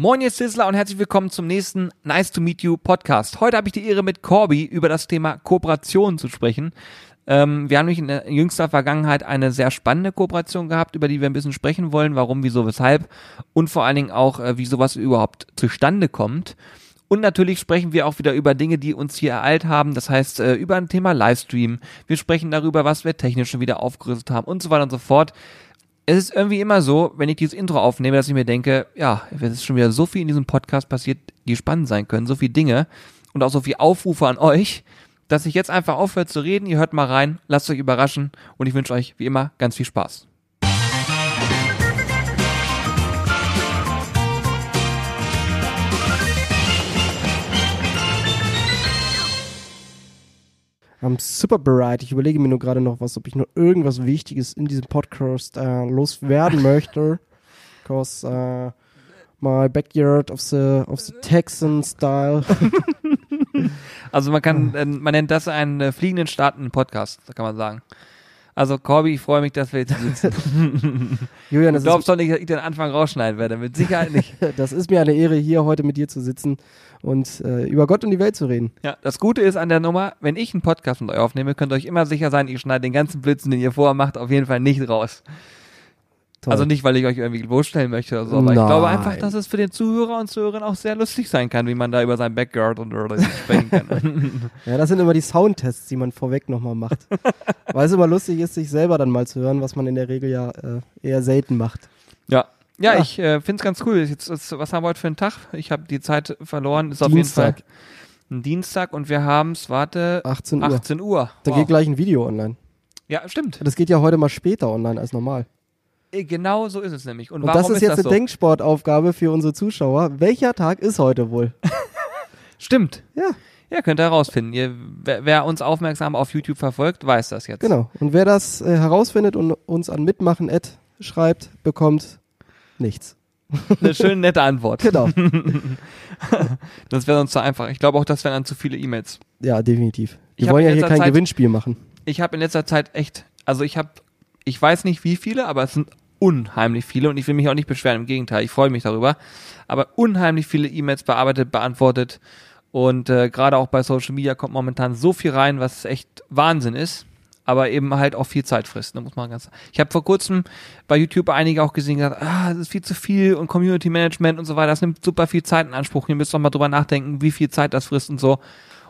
Moin, ihr Sizzler und herzlich willkommen zum nächsten Nice to Meet You Podcast. Heute habe ich die Ehre, mit Corby über das Thema Kooperation zu sprechen. Ähm, wir haben nämlich in jüngster Vergangenheit eine sehr spannende Kooperation gehabt, über die wir ein bisschen sprechen wollen, warum, wieso, weshalb und vor allen Dingen auch, äh, wie sowas überhaupt zustande kommt. Und natürlich sprechen wir auch wieder über Dinge, die uns hier ereilt haben. Das heißt, äh, über ein Thema Livestream. Wir sprechen darüber, was wir technisch schon wieder aufgerüstet haben und so weiter und so fort es ist irgendwie immer so, wenn ich dieses Intro aufnehme, dass ich mir denke, ja, es ist schon wieder so viel in diesem Podcast passiert, die spannend sein können, so viele Dinge und auch so viel Aufrufe an euch, dass ich jetzt einfach aufhöre zu reden. Ihr hört mal rein, lasst euch überraschen und ich wünsche euch wie immer ganz viel Spaß. I'm super bereit. Ich überlege mir nur gerade noch was, ob ich noch irgendwas Wichtiges in diesem Podcast äh, loswerden möchte. Because uh, my backyard of the of the Texan style. also man kann, äh, man nennt das einen äh, fliegenden startenden Podcast, kann man sagen. Also Corby, ich freue mich, dass wir jetzt sitzen. Julian, du glaubst doch nicht, dass ich den Anfang rausschneiden werde, mit Sicherheit nicht. das ist mir eine Ehre, hier heute mit dir zu sitzen und äh, über Gott und die Welt zu reden. Ja, das Gute ist an der Nummer, wenn ich einen Podcast mit euch aufnehme, könnt ihr euch immer sicher sein, ich schneide den ganzen Blitzen, den ihr vorher macht, auf jeden Fall nicht raus. Toll. Also nicht, weil ich euch irgendwie bloßstellen möchte oder so, aber Nein. ich glaube einfach, dass es für den Zuhörer und Zuhörerinnen auch sehr lustig sein kann, wie man da über sein Backguard und oder sprechen kann. ja, das sind immer die Soundtests, die man vorweg nochmal macht. weil es immer lustig ist, sich selber dann mal zu hören, was man in der Regel ja äh, eher selten macht. Ja, ja, ja. ich äh, finde es ganz cool. Jetzt, jetzt, was haben wir heute für einen Tag? Ich habe die Zeit verloren. Ist Dienstag. auf jeden Fall ein Dienstag und wir haben es, warte, 18 Uhr. 18 Uhr. Da wow. geht gleich ein Video online. Ja, stimmt. Das geht ja heute mal später online als normal. Äh, genau so ist es nämlich. Und, und das ist, ist jetzt das eine so? Denksportaufgabe für unsere Zuschauer. Welcher Tag ist heute wohl? Stimmt. Ja. Ja, könnt ihr herausfinden. Ihr, wer, wer, uns aufmerksam auf YouTube verfolgt, weiß das jetzt. Genau. Und wer das äh, herausfindet und uns an mitmachen schreibt, bekommt nichts. Eine schöne nette Antwort. Genau. das wäre uns zu einfach. Ich glaube auch, das wären dann zu viele E-Mails. Ja, definitiv. Wir wollen ja hier kein Zeit, Gewinnspiel machen. Ich habe in letzter Zeit echt, also ich habe ich weiß nicht wie viele, aber es sind unheimlich viele und ich will mich auch nicht beschweren, im Gegenteil, ich freue mich darüber. Aber unheimlich viele E-Mails bearbeitet, beantwortet und äh, gerade auch bei Social Media kommt momentan so viel rein, was echt Wahnsinn ist, aber eben halt auch viel Zeit frisst, ne, muss man ganz. Ich habe vor kurzem bei YouTube einige auch gesehen, gesagt, ah, das ist viel zu viel und Community Management und so weiter, das nimmt super viel Zeit in Anspruch. Ihr müsst doch mal drüber nachdenken, wie viel Zeit das frisst und so.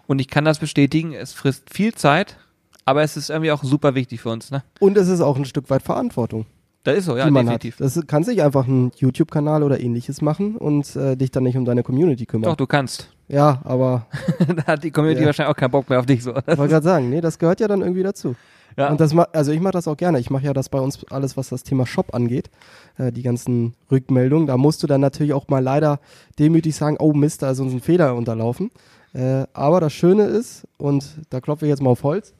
Und ich kann das bestätigen, es frisst viel Zeit, aber es ist irgendwie auch super wichtig für uns, ne? Und es ist auch ein Stück weit Verantwortung. Das ist so, ja, definitiv. Hat. Das kannst nicht einfach einen YouTube-Kanal oder ähnliches machen und äh, dich dann nicht um deine Community kümmern. Doch, du kannst. Ja, aber. da hat die Community ja. wahrscheinlich auch keinen Bock mehr auf dich so. Ich wollte gerade sagen, nee, das gehört ja dann irgendwie dazu. Ja. Und das also ich mache das auch gerne. Ich mache ja das bei uns alles, was das Thema Shop angeht, äh, die ganzen Rückmeldungen. Da musst du dann natürlich auch mal leider demütig sagen, oh Mist, da ist uns ein Fehler unterlaufen. Äh, aber das Schöne ist, und da klopfe ich jetzt mal auf Holz,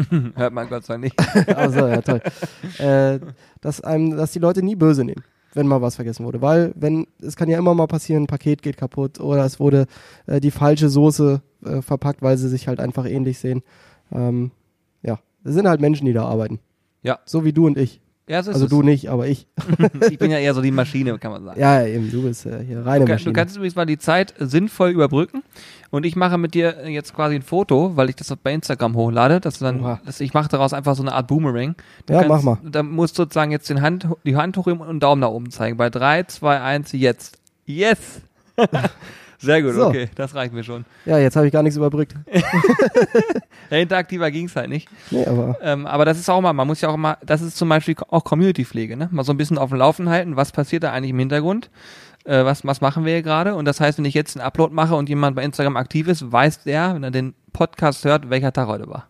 Hört man Gott sei Dank nicht. also, ja, toll. Äh, dass, einem, dass die Leute nie böse nehmen, wenn mal was vergessen wurde. Weil, wenn, es kann ja immer mal passieren, ein Paket geht kaputt oder es wurde äh, die falsche Soße äh, verpackt, weil sie sich halt einfach ähnlich sehen. Ähm, ja, es sind halt Menschen, die da arbeiten. Ja. So wie du und ich. Ja, so also du nicht, aber ich. ich bin ja eher so die Maschine, kann man sagen. Ja, eben, du bist äh, hier reine du, Maschine. Du kannst übrigens mal die Zeit sinnvoll überbrücken und ich mache mit dir jetzt quasi ein Foto, weil ich das bei Instagram hochlade. Das dann, das, ich mache daraus einfach so eine Art Boomerang. Du ja, kannst, mach mal. Da musst du sozusagen jetzt den Hand, die Hand hoch und Daumen nach oben zeigen. Bei 3, 2, 1, jetzt. Yes! Sehr gut, so. okay, das reicht mir schon. Ja, jetzt habe ich gar nichts überbrückt. interaktiver ging es halt nicht. Nee, aber. Ähm, aber das ist auch mal, man muss ja auch mal, das ist zum Beispiel auch Community-Pflege, ne? Mal so ein bisschen auf dem Laufen halten, was passiert da eigentlich im Hintergrund? Äh, was, was machen wir hier gerade? Und das heißt, wenn ich jetzt einen Upload mache und jemand bei Instagram aktiv ist, weiß der, wenn er den Podcast hört, welcher Tag heute war.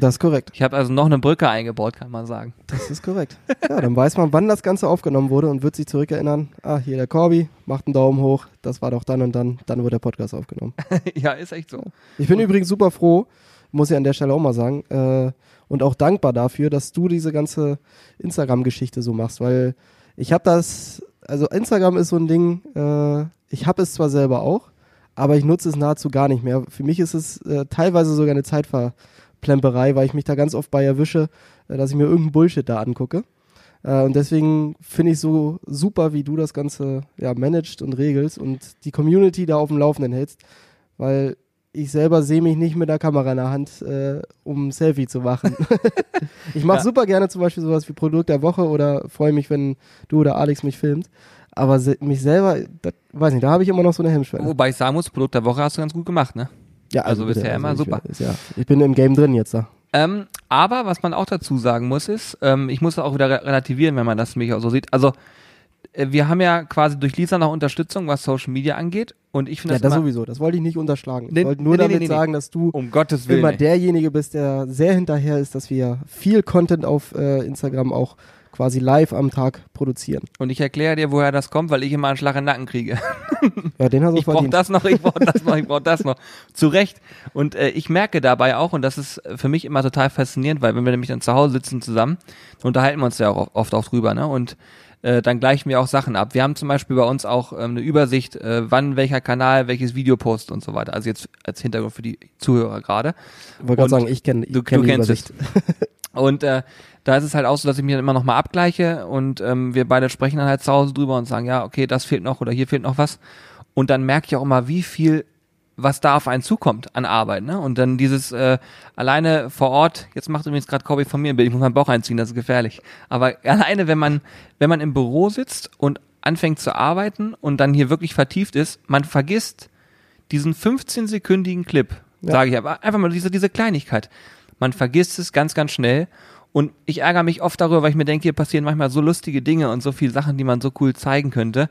Das ist korrekt. Ich habe also noch eine Brücke eingebaut, kann man sagen. Das ist korrekt. Ja, dann weiß man, wann das Ganze aufgenommen wurde und wird sich zurückerinnern. Ah, hier der Corby, macht einen Daumen hoch. Das war doch dann und dann. Dann wurde der Podcast aufgenommen. ja, ist echt so. Ich bin und übrigens super froh, muss ich an der Stelle auch mal sagen, äh, und auch dankbar dafür, dass du diese ganze Instagram-Geschichte so machst, weil ich habe das, also Instagram ist so ein Ding, äh, ich habe es zwar selber auch, aber ich nutze es nahezu gar nicht mehr. Für mich ist es äh, teilweise sogar eine Zeitver Plemperei, weil ich mich da ganz oft bei erwische, äh, dass ich mir irgendeinen Bullshit da angucke. Äh, und deswegen finde ich so super, wie du das Ganze ja managst und regelst und die Community da auf dem Laufenden hältst, weil ich selber sehe mich nicht mit der Kamera in der Hand, äh, um ein Selfie zu machen. ich mache Ja. super gerne zum Beispiel sowas wie Produkt der Woche oder freue mich, wenn du oder Alex mich filmt. Aber se mich selber, das, weiß nicht, da habe ich immer noch so eine Hemmschwelle. Wobei ich sagen muss, Produkt der Woche hast du ganz gut gemacht, ne? Ja, also bitte, bisher immer ich, super. Ist, ja, ich bin im Game drin jetzt da. Ähm, aber was man auch dazu sagen muss, ist, ähm, ich muss das auch wieder re relativieren, wenn man das mich auch so sieht. Also äh, wir haben ja quasi durch Lisa noch Unterstützung, was Social Media angeht. Und ich finde Ja, das, das immer, sowieso. Das wollte ich nicht unterschlagen. Ich Nee, wollte nur nee, damit nee, sagen, dass du um Gottes Willen. immer derjenige bist, der sehr hinterher ist, dass wir viel Content auf äh, Instagram auch quasi live am Tag produzieren. Und ich erkläre dir, woher das kommt, weil ich immer einen Schlag in den Nacken kriege. Ja, den hast du Ich brauche das noch, ich brauche das noch, ich brauche das noch. Zu Recht. Und äh, ich merke dabei auch, und das ist für mich immer total faszinierend, weil wenn wir nämlich dann zu Hause sitzen zusammen, dann unterhalten wir uns ja auch oft auch drüber, ne? Und äh, dann gleichen wir auch Sachen ab. Wir haben zum Beispiel bei uns auch ähm, eine Übersicht, äh, wann welcher Kanal welches Video postet und so weiter. Also jetzt als Hintergrund für die Zuhörer gerade. Ich wollte gerade sagen, ich kenne kenn die Übersicht. es. Und äh, da ist es halt auch so, dass ich mir dann immer nochmal abgleiche und ähm, wir beide sprechen dann halt zu Hause drüber und sagen, ja, okay, das fehlt noch oder hier fehlt noch was. Und dann merke ich auch immer, wie viel was da auf einen zukommt an Arbeit, ne? Und dann dieses äh, alleine vor Ort, jetzt macht übrigens gerade Kobi von mir ein Bild, ich muss meinen Bauch einziehen, das ist gefährlich. Aber alleine, wenn man, wenn man im Büro sitzt und anfängt zu arbeiten und dann hier wirklich vertieft ist, man vergisst diesen 15-sekündigen Clip, Ja. sage ich aber, einfach mal diese, diese Kleinigkeit. Man vergisst es ganz, ganz schnell. Und ich ärgere mich oft darüber, weil ich mir denke, hier passieren manchmal so lustige Dinge und so viele Sachen, die man so cool zeigen könnte,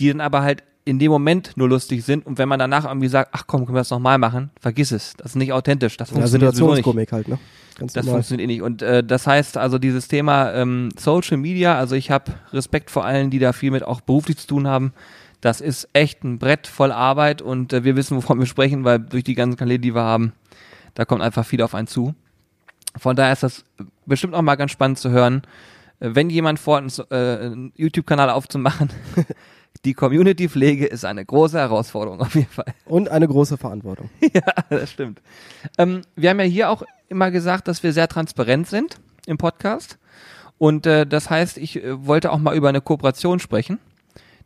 die dann aber halt in dem Moment nur lustig sind. Und wenn man danach irgendwie sagt, ach komm, können wir das nochmal machen, vergiss es. Das ist nicht authentisch. Das Ja, funktioniert nicht. Situationskomik halt, ne? Ganz Das normal. funktioniert eh nicht. Und äh, das heißt also dieses Thema ähm, Social Media, also ich habe Respekt vor allen, die da viel mit auch beruflich zu tun haben. Das ist echt ein Brett voll Arbeit und äh, wir wissen, wovon wir sprechen, weil durch die ganzen Kanäle, die wir haben, da kommt einfach viel auf einen zu. Von daher ist das bestimmt auch mal ganz spannend zu hören, äh, wenn jemand vorhat, einen, äh, einen YouTube-Kanal aufzumachen. Die Community-Pflege ist eine große Herausforderung auf jeden Fall. Und eine große Verantwortung. Ja, das stimmt. Ähm, wir haben ja hier auch immer gesagt, dass wir sehr transparent sind im Podcast. Und äh, das heißt, ich äh, wollte auch mal über eine Kooperation sprechen,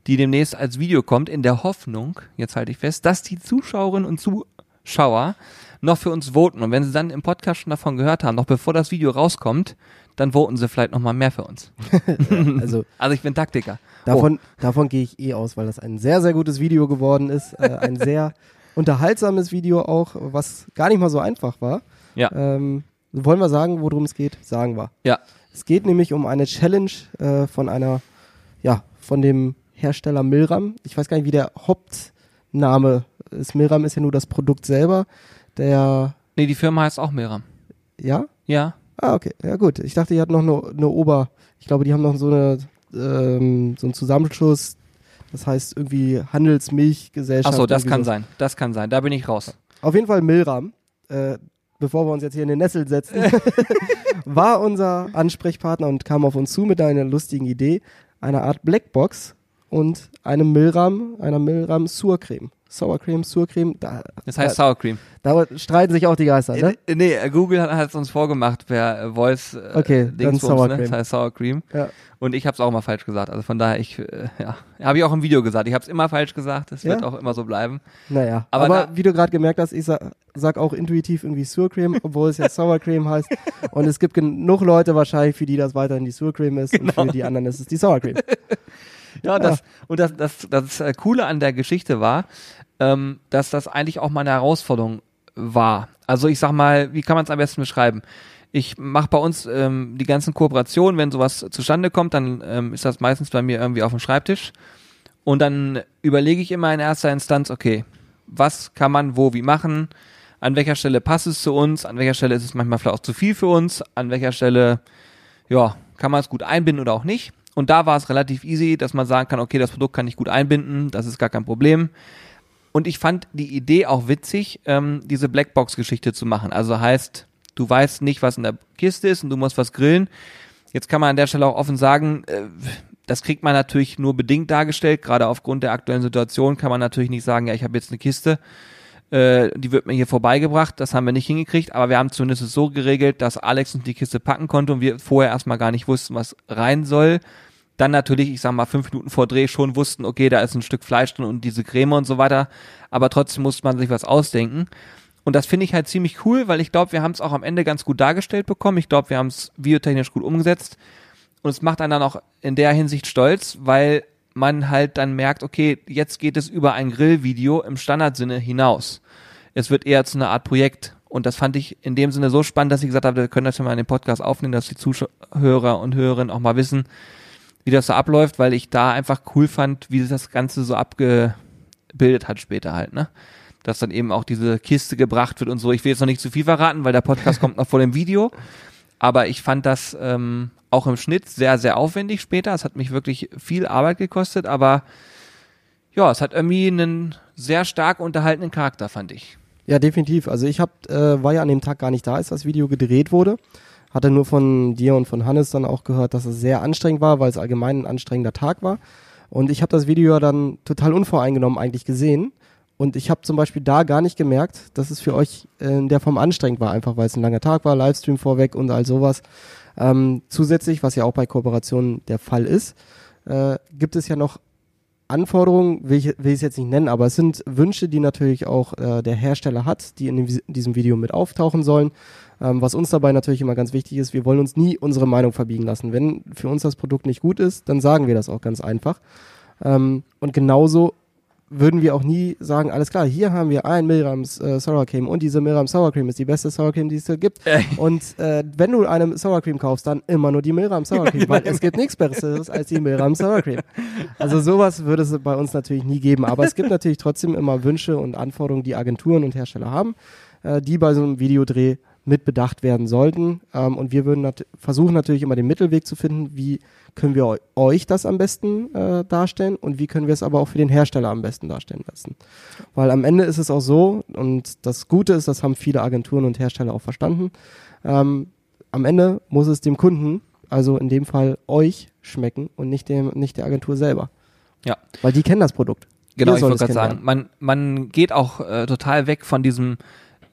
die demnächst als Video kommt, in der Hoffnung, jetzt halte ich fest, dass die Zuschauerinnen und Zuschauer noch für uns voten. Und wenn sie dann im Podcast schon davon gehört haben, noch bevor das Video rauskommt, dann voten sie vielleicht noch mal mehr für uns. Also Also ich bin Taktiker. davon, davon gehe ich eh aus, weil das ein sehr, sehr gutes Video geworden ist. Äh, ein sehr unterhaltsames Video auch, was gar nicht mal so einfach war. Ja. Ähm, wollen wir sagen, worum es geht? Sagen wir. Ja. Es geht nämlich um eine Challenge äh, von einer, ja, von dem Hersteller Milram. Ich weiß gar nicht, wie der Hauptname ist. Milram ist ja nur das Produkt selber. Der, Nee, die Firma heißt auch Mira. ja? Ja. Ah, okay. Ja, gut. Ich dachte, die hat noch eine, eine Ober. Ich glaube, die haben noch so eine, ähm, so einen Zusammenschluss. Das heißt irgendwie Handelsmilchgesellschaft. Ach so, das kann so. sein. Das kann sein. Da bin ich raus. Auf jeden Fall Milram. Äh, bevor wir uns jetzt hier in den Nessel setzen, war unser Ansprechpartner und kam auf uns zu mit einer lustigen Idee, einer Art Blackbox und einem Milram, einer Milram Surcreme. Sour Cream, Surcreme, da, Das heißt Sour Cream. da, da streiten sich auch die Geister, ne? Äh, Nee, äh, Google hat es uns vorgemacht per äh, Voice. Äh, Okay, dann Dingsbums, Sour ne? Cream. Das heißt Sour Cream. Ja. Und ich habe es auch mal falsch gesagt. Also von daher, ich, äh, ja, habe ich auch im Video gesagt. Ich habe es immer falsch gesagt. Es Ja? wird auch immer so bleiben. Naja, Aber aber, da- wie du gerade gemerkt hast, ich sag, sag auch intuitiv irgendwie Surcreme, obwohl es ja Sour Cream heißt. Und es gibt genug Leute wahrscheinlich, für die das weiterhin die Surcreme ist und Genau. für die anderen ist es die Sour Cream. Ja, und das, und das, das, das äh, Coole an der Geschichte war, ähm, dass das eigentlich auch mal eine Herausforderung war. Also ich sag mal, wie kann man es am besten beschreiben? Ich mache bei uns ähm, die ganzen Kooperationen, wenn sowas zustande kommt, dann ähm, ist das meistens bei mir irgendwie auf dem Schreibtisch. Und dann überlege ich immer in erster Instanz, okay, was kann man wo wie machen? An welcher Stelle passt es zu uns? An welcher Stelle ist es manchmal vielleicht auch zu viel für uns? An welcher Stelle, ja, kann man es gut einbinden oder auch nicht? Und da war es relativ easy, dass man sagen kann, okay, das Produkt kann ich gut einbinden, das ist gar kein Problem. Und ich fand die Idee auch witzig, ähm, diese Blackbox-Geschichte zu machen. Also heißt, du weißt nicht, was in der Kiste ist und du musst was grillen. Jetzt kann man an der Stelle auch offen sagen, äh, das kriegt man natürlich nur bedingt dargestellt. Gerade aufgrund der aktuellen Situation kann man natürlich nicht sagen, ja, ich habe jetzt eine Kiste Äh, die wird mir hier vorbeigebracht, das haben wir nicht hingekriegt, aber wir haben zumindest so geregelt, dass Alex uns die Kiste packen konnte und wir vorher erstmal gar nicht wussten, was rein soll. Dann natürlich, ich sag mal, fünf Minuten vor Dreh schon wussten, okay, da ist ein Stück Fleisch drin und diese Creme und so weiter, aber trotzdem musste man sich was ausdenken. Und das finde ich halt ziemlich cool, weil ich glaube, wir haben es auch am Ende ganz gut dargestellt bekommen. Ich glaube, wir haben es biotechnisch gut umgesetzt. Und es macht einen dann auch in der Hinsicht stolz, weil man halt dann merkt, okay, jetzt geht es über ein Grillvideo im Standardsinne hinaus. Es wird eher zu einer Art Projekt. Und das fand ich in dem Sinne so spannend, dass ich gesagt habe, wir können das mal in den Podcast aufnehmen, dass die Zuhörer und Hörerinnen auch mal wissen, wie das so abläuft, weil ich da einfach cool fand, wie das Ganze so abgebildet hat später halt, ne? dass dann eben auch diese Kiste gebracht wird und so. Ich will jetzt noch nicht zu viel verraten, weil der Podcast kommt noch vor dem Video. Aber ich fand das ähm, auch im Schnitt sehr, sehr aufwendig später. Es hat mich wirklich viel Arbeit gekostet, aber ja, es hat irgendwie einen sehr stark unterhaltenen Charakter, fand ich. Ja, definitiv. Also ich hab, äh, war ja an dem Tag gar nicht da, als das Video gedreht wurde. Hatte nur von dir und von Hannes dann auch gehört, dass es sehr anstrengend war, weil es allgemein ein anstrengender Tag war. Und ich habe das Video ja dann total unvoreingenommen eigentlich gesehen und ich habe zum Beispiel da gar nicht gemerkt, dass es für euch in der Form anstrengend war, einfach weil es ein langer Tag war, Livestream vorweg und all sowas. Ähm, zusätzlich, was ja auch bei Kooperationen der Fall ist, äh, gibt es ja noch Anforderungen, will ich, will ich es jetzt nicht nennen, aber es sind Wünsche, die natürlich auch äh, der Hersteller hat, die in, dem, in, diesem Video mit auftauchen sollen. Ähm, was uns dabei natürlich immer ganz wichtig ist, wir wollen uns nie unsere Meinung verbiegen lassen. Wenn für uns das Produkt nicht gut ist, dann sagen wir das auch ganz einfach. Ähm, und genauso würden wir auch nie sagen, alles klar, hier haben wir ein Milrams äh, Sour Cream und diese Milram Sour Cream ist die beste Sour Cream, die es gibt. und äh, wenn du eine Sour Cream kaufst, dann immer nur die Milram Sour Cream, weil es gibt nichts Besseres als die Milram Sour Cream. Also sowas würde es bei uns natürlich nie geben, aber es gibt natürlich trotzdem immer Wünsche und Anforderungen, die Agenturen und Hersteller haben, äh, die bei so einem Videodreh mit bedacht werden sollten. Ähm, und wir würden nat versuchen natürlich immer den Mittelweg zu finden, wie können wir euch das am besten äh, darstellen und wie können wir es aber auch für den Hersteller am besten darstellen lassen. Weil am Ende ist es auch so, und das Gute ist, das haben viele Agenturen und Hersteller auch verstanden, ähm, am Ende muss es dem Kunden, also in dem Fall euch, schmecken und nicht, dem, nicht der Agentur selber. Ja. Weil die kennen das Produkt. Genau, ich wollte gerade sagen, man, man geht auch äh, total weg von diesem,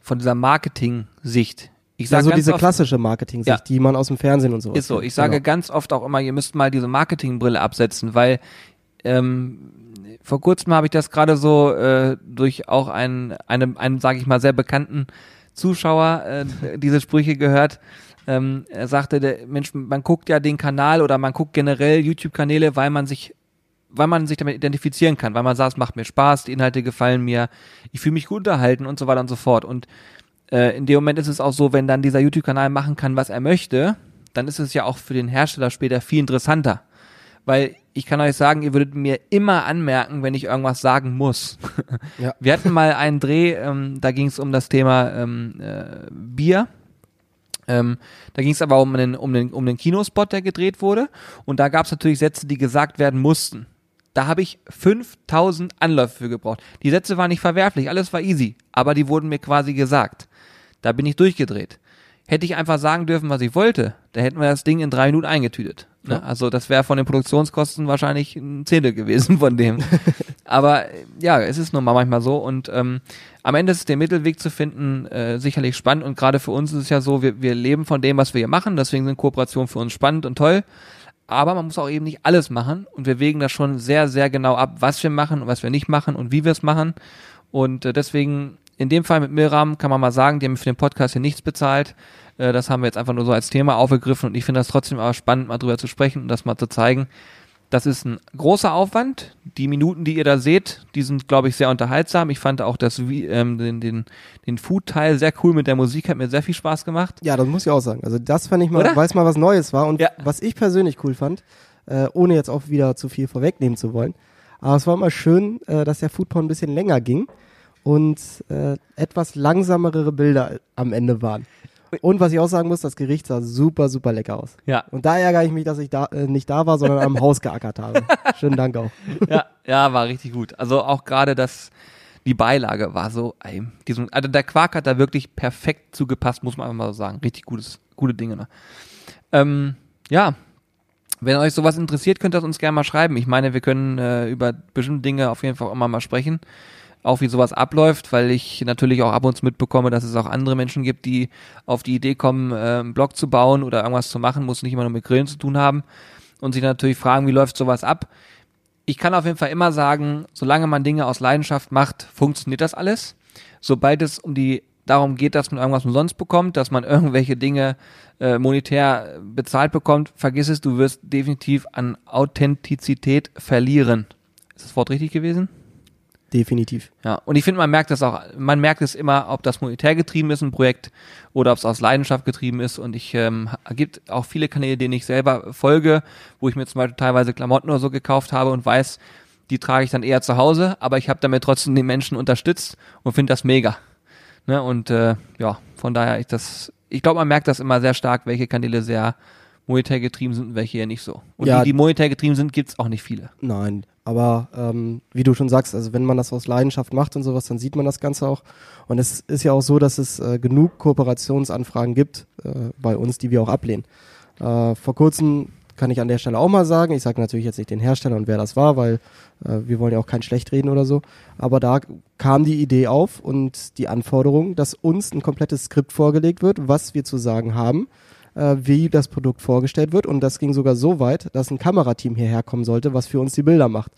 von dieser Marketing-Sicht ich sage ja, so diese oft, klassische Marketing-Sicht, ja. die man aus dem Fernsehen und so. Ist so. Ich sage genau. ganz oft auch immer, ihr müsst mal diese Marketingbrille absetzen, weil ähm, vor kurzem habe ich das gerade so äh, durch auch einen, einen, einen sage ich mal, sehr bekannten Zuschauer äh, diese Sprüche gehört. Ähm, er sagte, der Mensch, man guckt ja den Kanal oder man guckt generell YouTube-Kanäle, weil man sich weil man sich damit identifizieren kann, weil man sagt, es macht mir Spaß, die Inhalte gefallen mir, ich fühle mich gut unterhalten und so weiter und so fort. Und äh, in dem Moment ist es auch so, wenn dann dieser YouTube-Kanal machen kann, was er möchte, dann ist es ja auch für den Hersteller später viel interessanter. Weil ich kann euch sagen, ihr würdet mir immer anmerken, wenn ich irgendwas sagen muss. Ja. Wir hatten mal einen Dreh, ähm, da ging es um das Thema ähm, äh, Bier. Ähm, da ging es aber um den, um, den, um den Kinospot, der gedreht wurde. Und da gab es natürlich Sätze, die gesagt werden mussten. Da habe ich 5000 Anläufe für gebraucht. Die Sätze waren nicht verwerflich, alles war easy, aber die wurden mir quasi gesagt. Da bin ich durchgedreht. Hätte ich einfach sagen dürfen, was ich wollte, da hätten wir das Ding in drei Minuten eingetütet. Ne? Ja. Also das wäre von den Produktionskosten wahrscheinlich ein Zehntel gewesen von dem. Aber ja, es ist nun mal manchmal so und ähm, am Ende ist der Mittelweg zu finden äh, sicherlich spannend und gerade für uns ist es ja so, wir, wir leben von dem, was wir hier machen, deswegen sind Kooperationen für uns spannend und toll. Aber man muss auch eben nicht alles machen und wir wägen das schon sehr, sehr genau ab, was wir machen und was wir nicht machen und wie wir es machen. Und äh, deswegen in dem Fall mit Milram kann man mal sagen, die haben für den Podcast hier nichts bezahlt. Äh, das haben wir jetzt einfach nur so als Thema aufgegriffen und ich finde das trotzdem aber spannend, mal drüber zu sprechen und das mal zu zeigen. Das ist ein großer Aufwand. Die Minuten, die ihr da seht, die sind, glaube ich, sehr unterhaltsam. Ich fand auch das, ähm, den, den, den Food-Teil sehr cool mit der Musik, hat mir sehr viel Spaß gemacht. Ja, das muss ich auch sagen. Also das fand ich mal, weil es mal was Neues war und ja. was ich persönlich cool fand, äh, ohne jetzt auch wieder zu viel vorwegnehmen zu wollen. Aber es war immer schön, äh, dass der Foodporn ein bisschen länger ging und äh, etwas langsamere Bilder am Ende waren. Und was ich auch sagen muss, das Gericht sah super, super lecker aus. Ja. Und da ärgere ich mich, dass ich da äh, nicht da war, sondern am Haus geackert habe. Schönen Dank auch. ja, ja, war richtig gut. Also auch gerade das, die Beilage war so, ey, diesem, also der Quark hat da wirklich perfekt zugepasst, muss man einfach mal so sagen. Richtig gutes, gute Dinge. Ne? Ähm, ja, wenn euch sowas interessiert, könnt ihr uns gerne mal schreiben. Ich meine, wir können äh, über bestimmte Dinge auf jeden Fall auch immer mal sprechen. Auch wie sowas abläuft, weil ich natürlich auch ab und zu mitbekomme, dass es auch andere Menschen gibt, die auf die Idee kommen, äh, einen Blog zu bauen oder irgendwas zu machen, muss nicht immer nur mit Grillen zu tun haben und sich natürlich fragen, wie läuft sowas ab. Ich kann auf jeden Fall immer sagen, solange man Dinge aus Leidenschaft macht, funktioniert das alles. Sobald es um die darum geht, dass man irgendwas umsonst bekommt, dass man irgendwelche Dinge äh, monetär bezahlt bekommt, vergiss es, du wirst definitiv an Authentizität verlieren. Ist das Wort richtig gewesen? Definitiv. Ja, und ich finde, man merkt das auch, man merkt es immer, ob das monetär getrieben ist, ein Projekt, oder ob es aus Leidenschaft getrieben ist. Und ich ähm, gibt auch viele Kanäle, denen ich selber folge, wo ich mir zum Beispiel teilweise Klamotten oder so gekauft habe und weiß, die trage ich dann eher zu Hause, aber ich habe damit trotzdem den Menschen unterstützt und finde das mega. Ne? Und äh, ja, von daher, ich das, ich glaube, man merkt das immer sehr stark, welche Kanäle sehr monetär getrieben sind und welche eher nicht so. Und Ja. die, die monetär getrieben sind, gibt's auch nicht viele. Nein, aber ähm, wie du schon sagst, also wenn man das aus Leidenschaft macht und sowas, dann sieht man das Ganze auch. Und es ist ja auch so, dass es äh, genug Kooperationsanfragen gibt äh, bei uns, die wir auch ablehnen. Äh, vor kurzem kann ich an der Stelle auch mal sagen, ich sage natürlich jetzt nicht den Hersteller und wer das war, weil äh, wir wollen ja auch kein schlecht reden oder so, aber da kam die Idee auf und die Anforderung, dass uns ein komplettes Skript vorgelegt wird, was wir zu sagen haben, äh, wie das Produkt vorgestellt wird und das ging sogar so weit, dass ein Kamerateam hierher kommen sollte, was für uns die Bilder macht.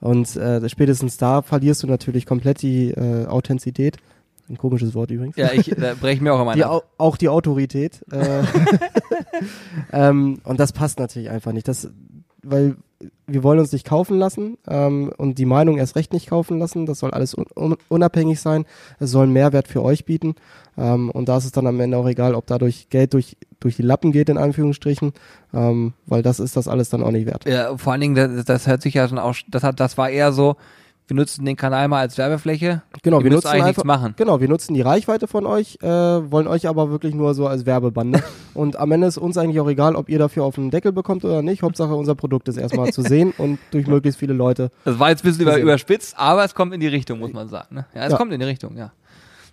Und äh, spätestens da verlierst du natürlich komplett die äh, Authentizität. Ein komisches Wort übrigens. Ja, ich breche mir auch immer die, ab. au auch die Autorität. Äh, ähm, und das passt natürlich einfach nicht. Das, weil wir wollen uns nicht kaufen lassen ähm, und die Meinung erst recht nicht kaufen lassen. Das soll alles un unabhängig sein. Es soll einen Mehrwert für euch bieten. Ähm, und da ist es dann am Ende auch egal, ob dadurch Geld durch, durch die Lappen geht, in Anführungsstrichen, ähm, weil das ist das alles dann auch nicht wert. Ja, vor allen Dingen, das, das hört sich ja schon auch, das hat, das war eher so, wir nutzen den Kanal mal als Werbefläche. Genau, Ihr wir nutzen eigentlich einfach, nichts machen. Genau, wir nutzen die Reichweite von euch, äh, wollen euch aber wirklich nur so als Werbebande. und am Ende ist uns eigentlich auch egal, ob ihr dafür auf den Deckel bekommt oder nicht. Hauptsache unser Produkt ist erstmal zu sehen und durch möglichst viele Leute. Das war jetzt ein bisschen über, überspitzt, aber es kommt in die Richtung, muss man sagen. Ne? Ja, es Ja. kommt in die Richtung, ja.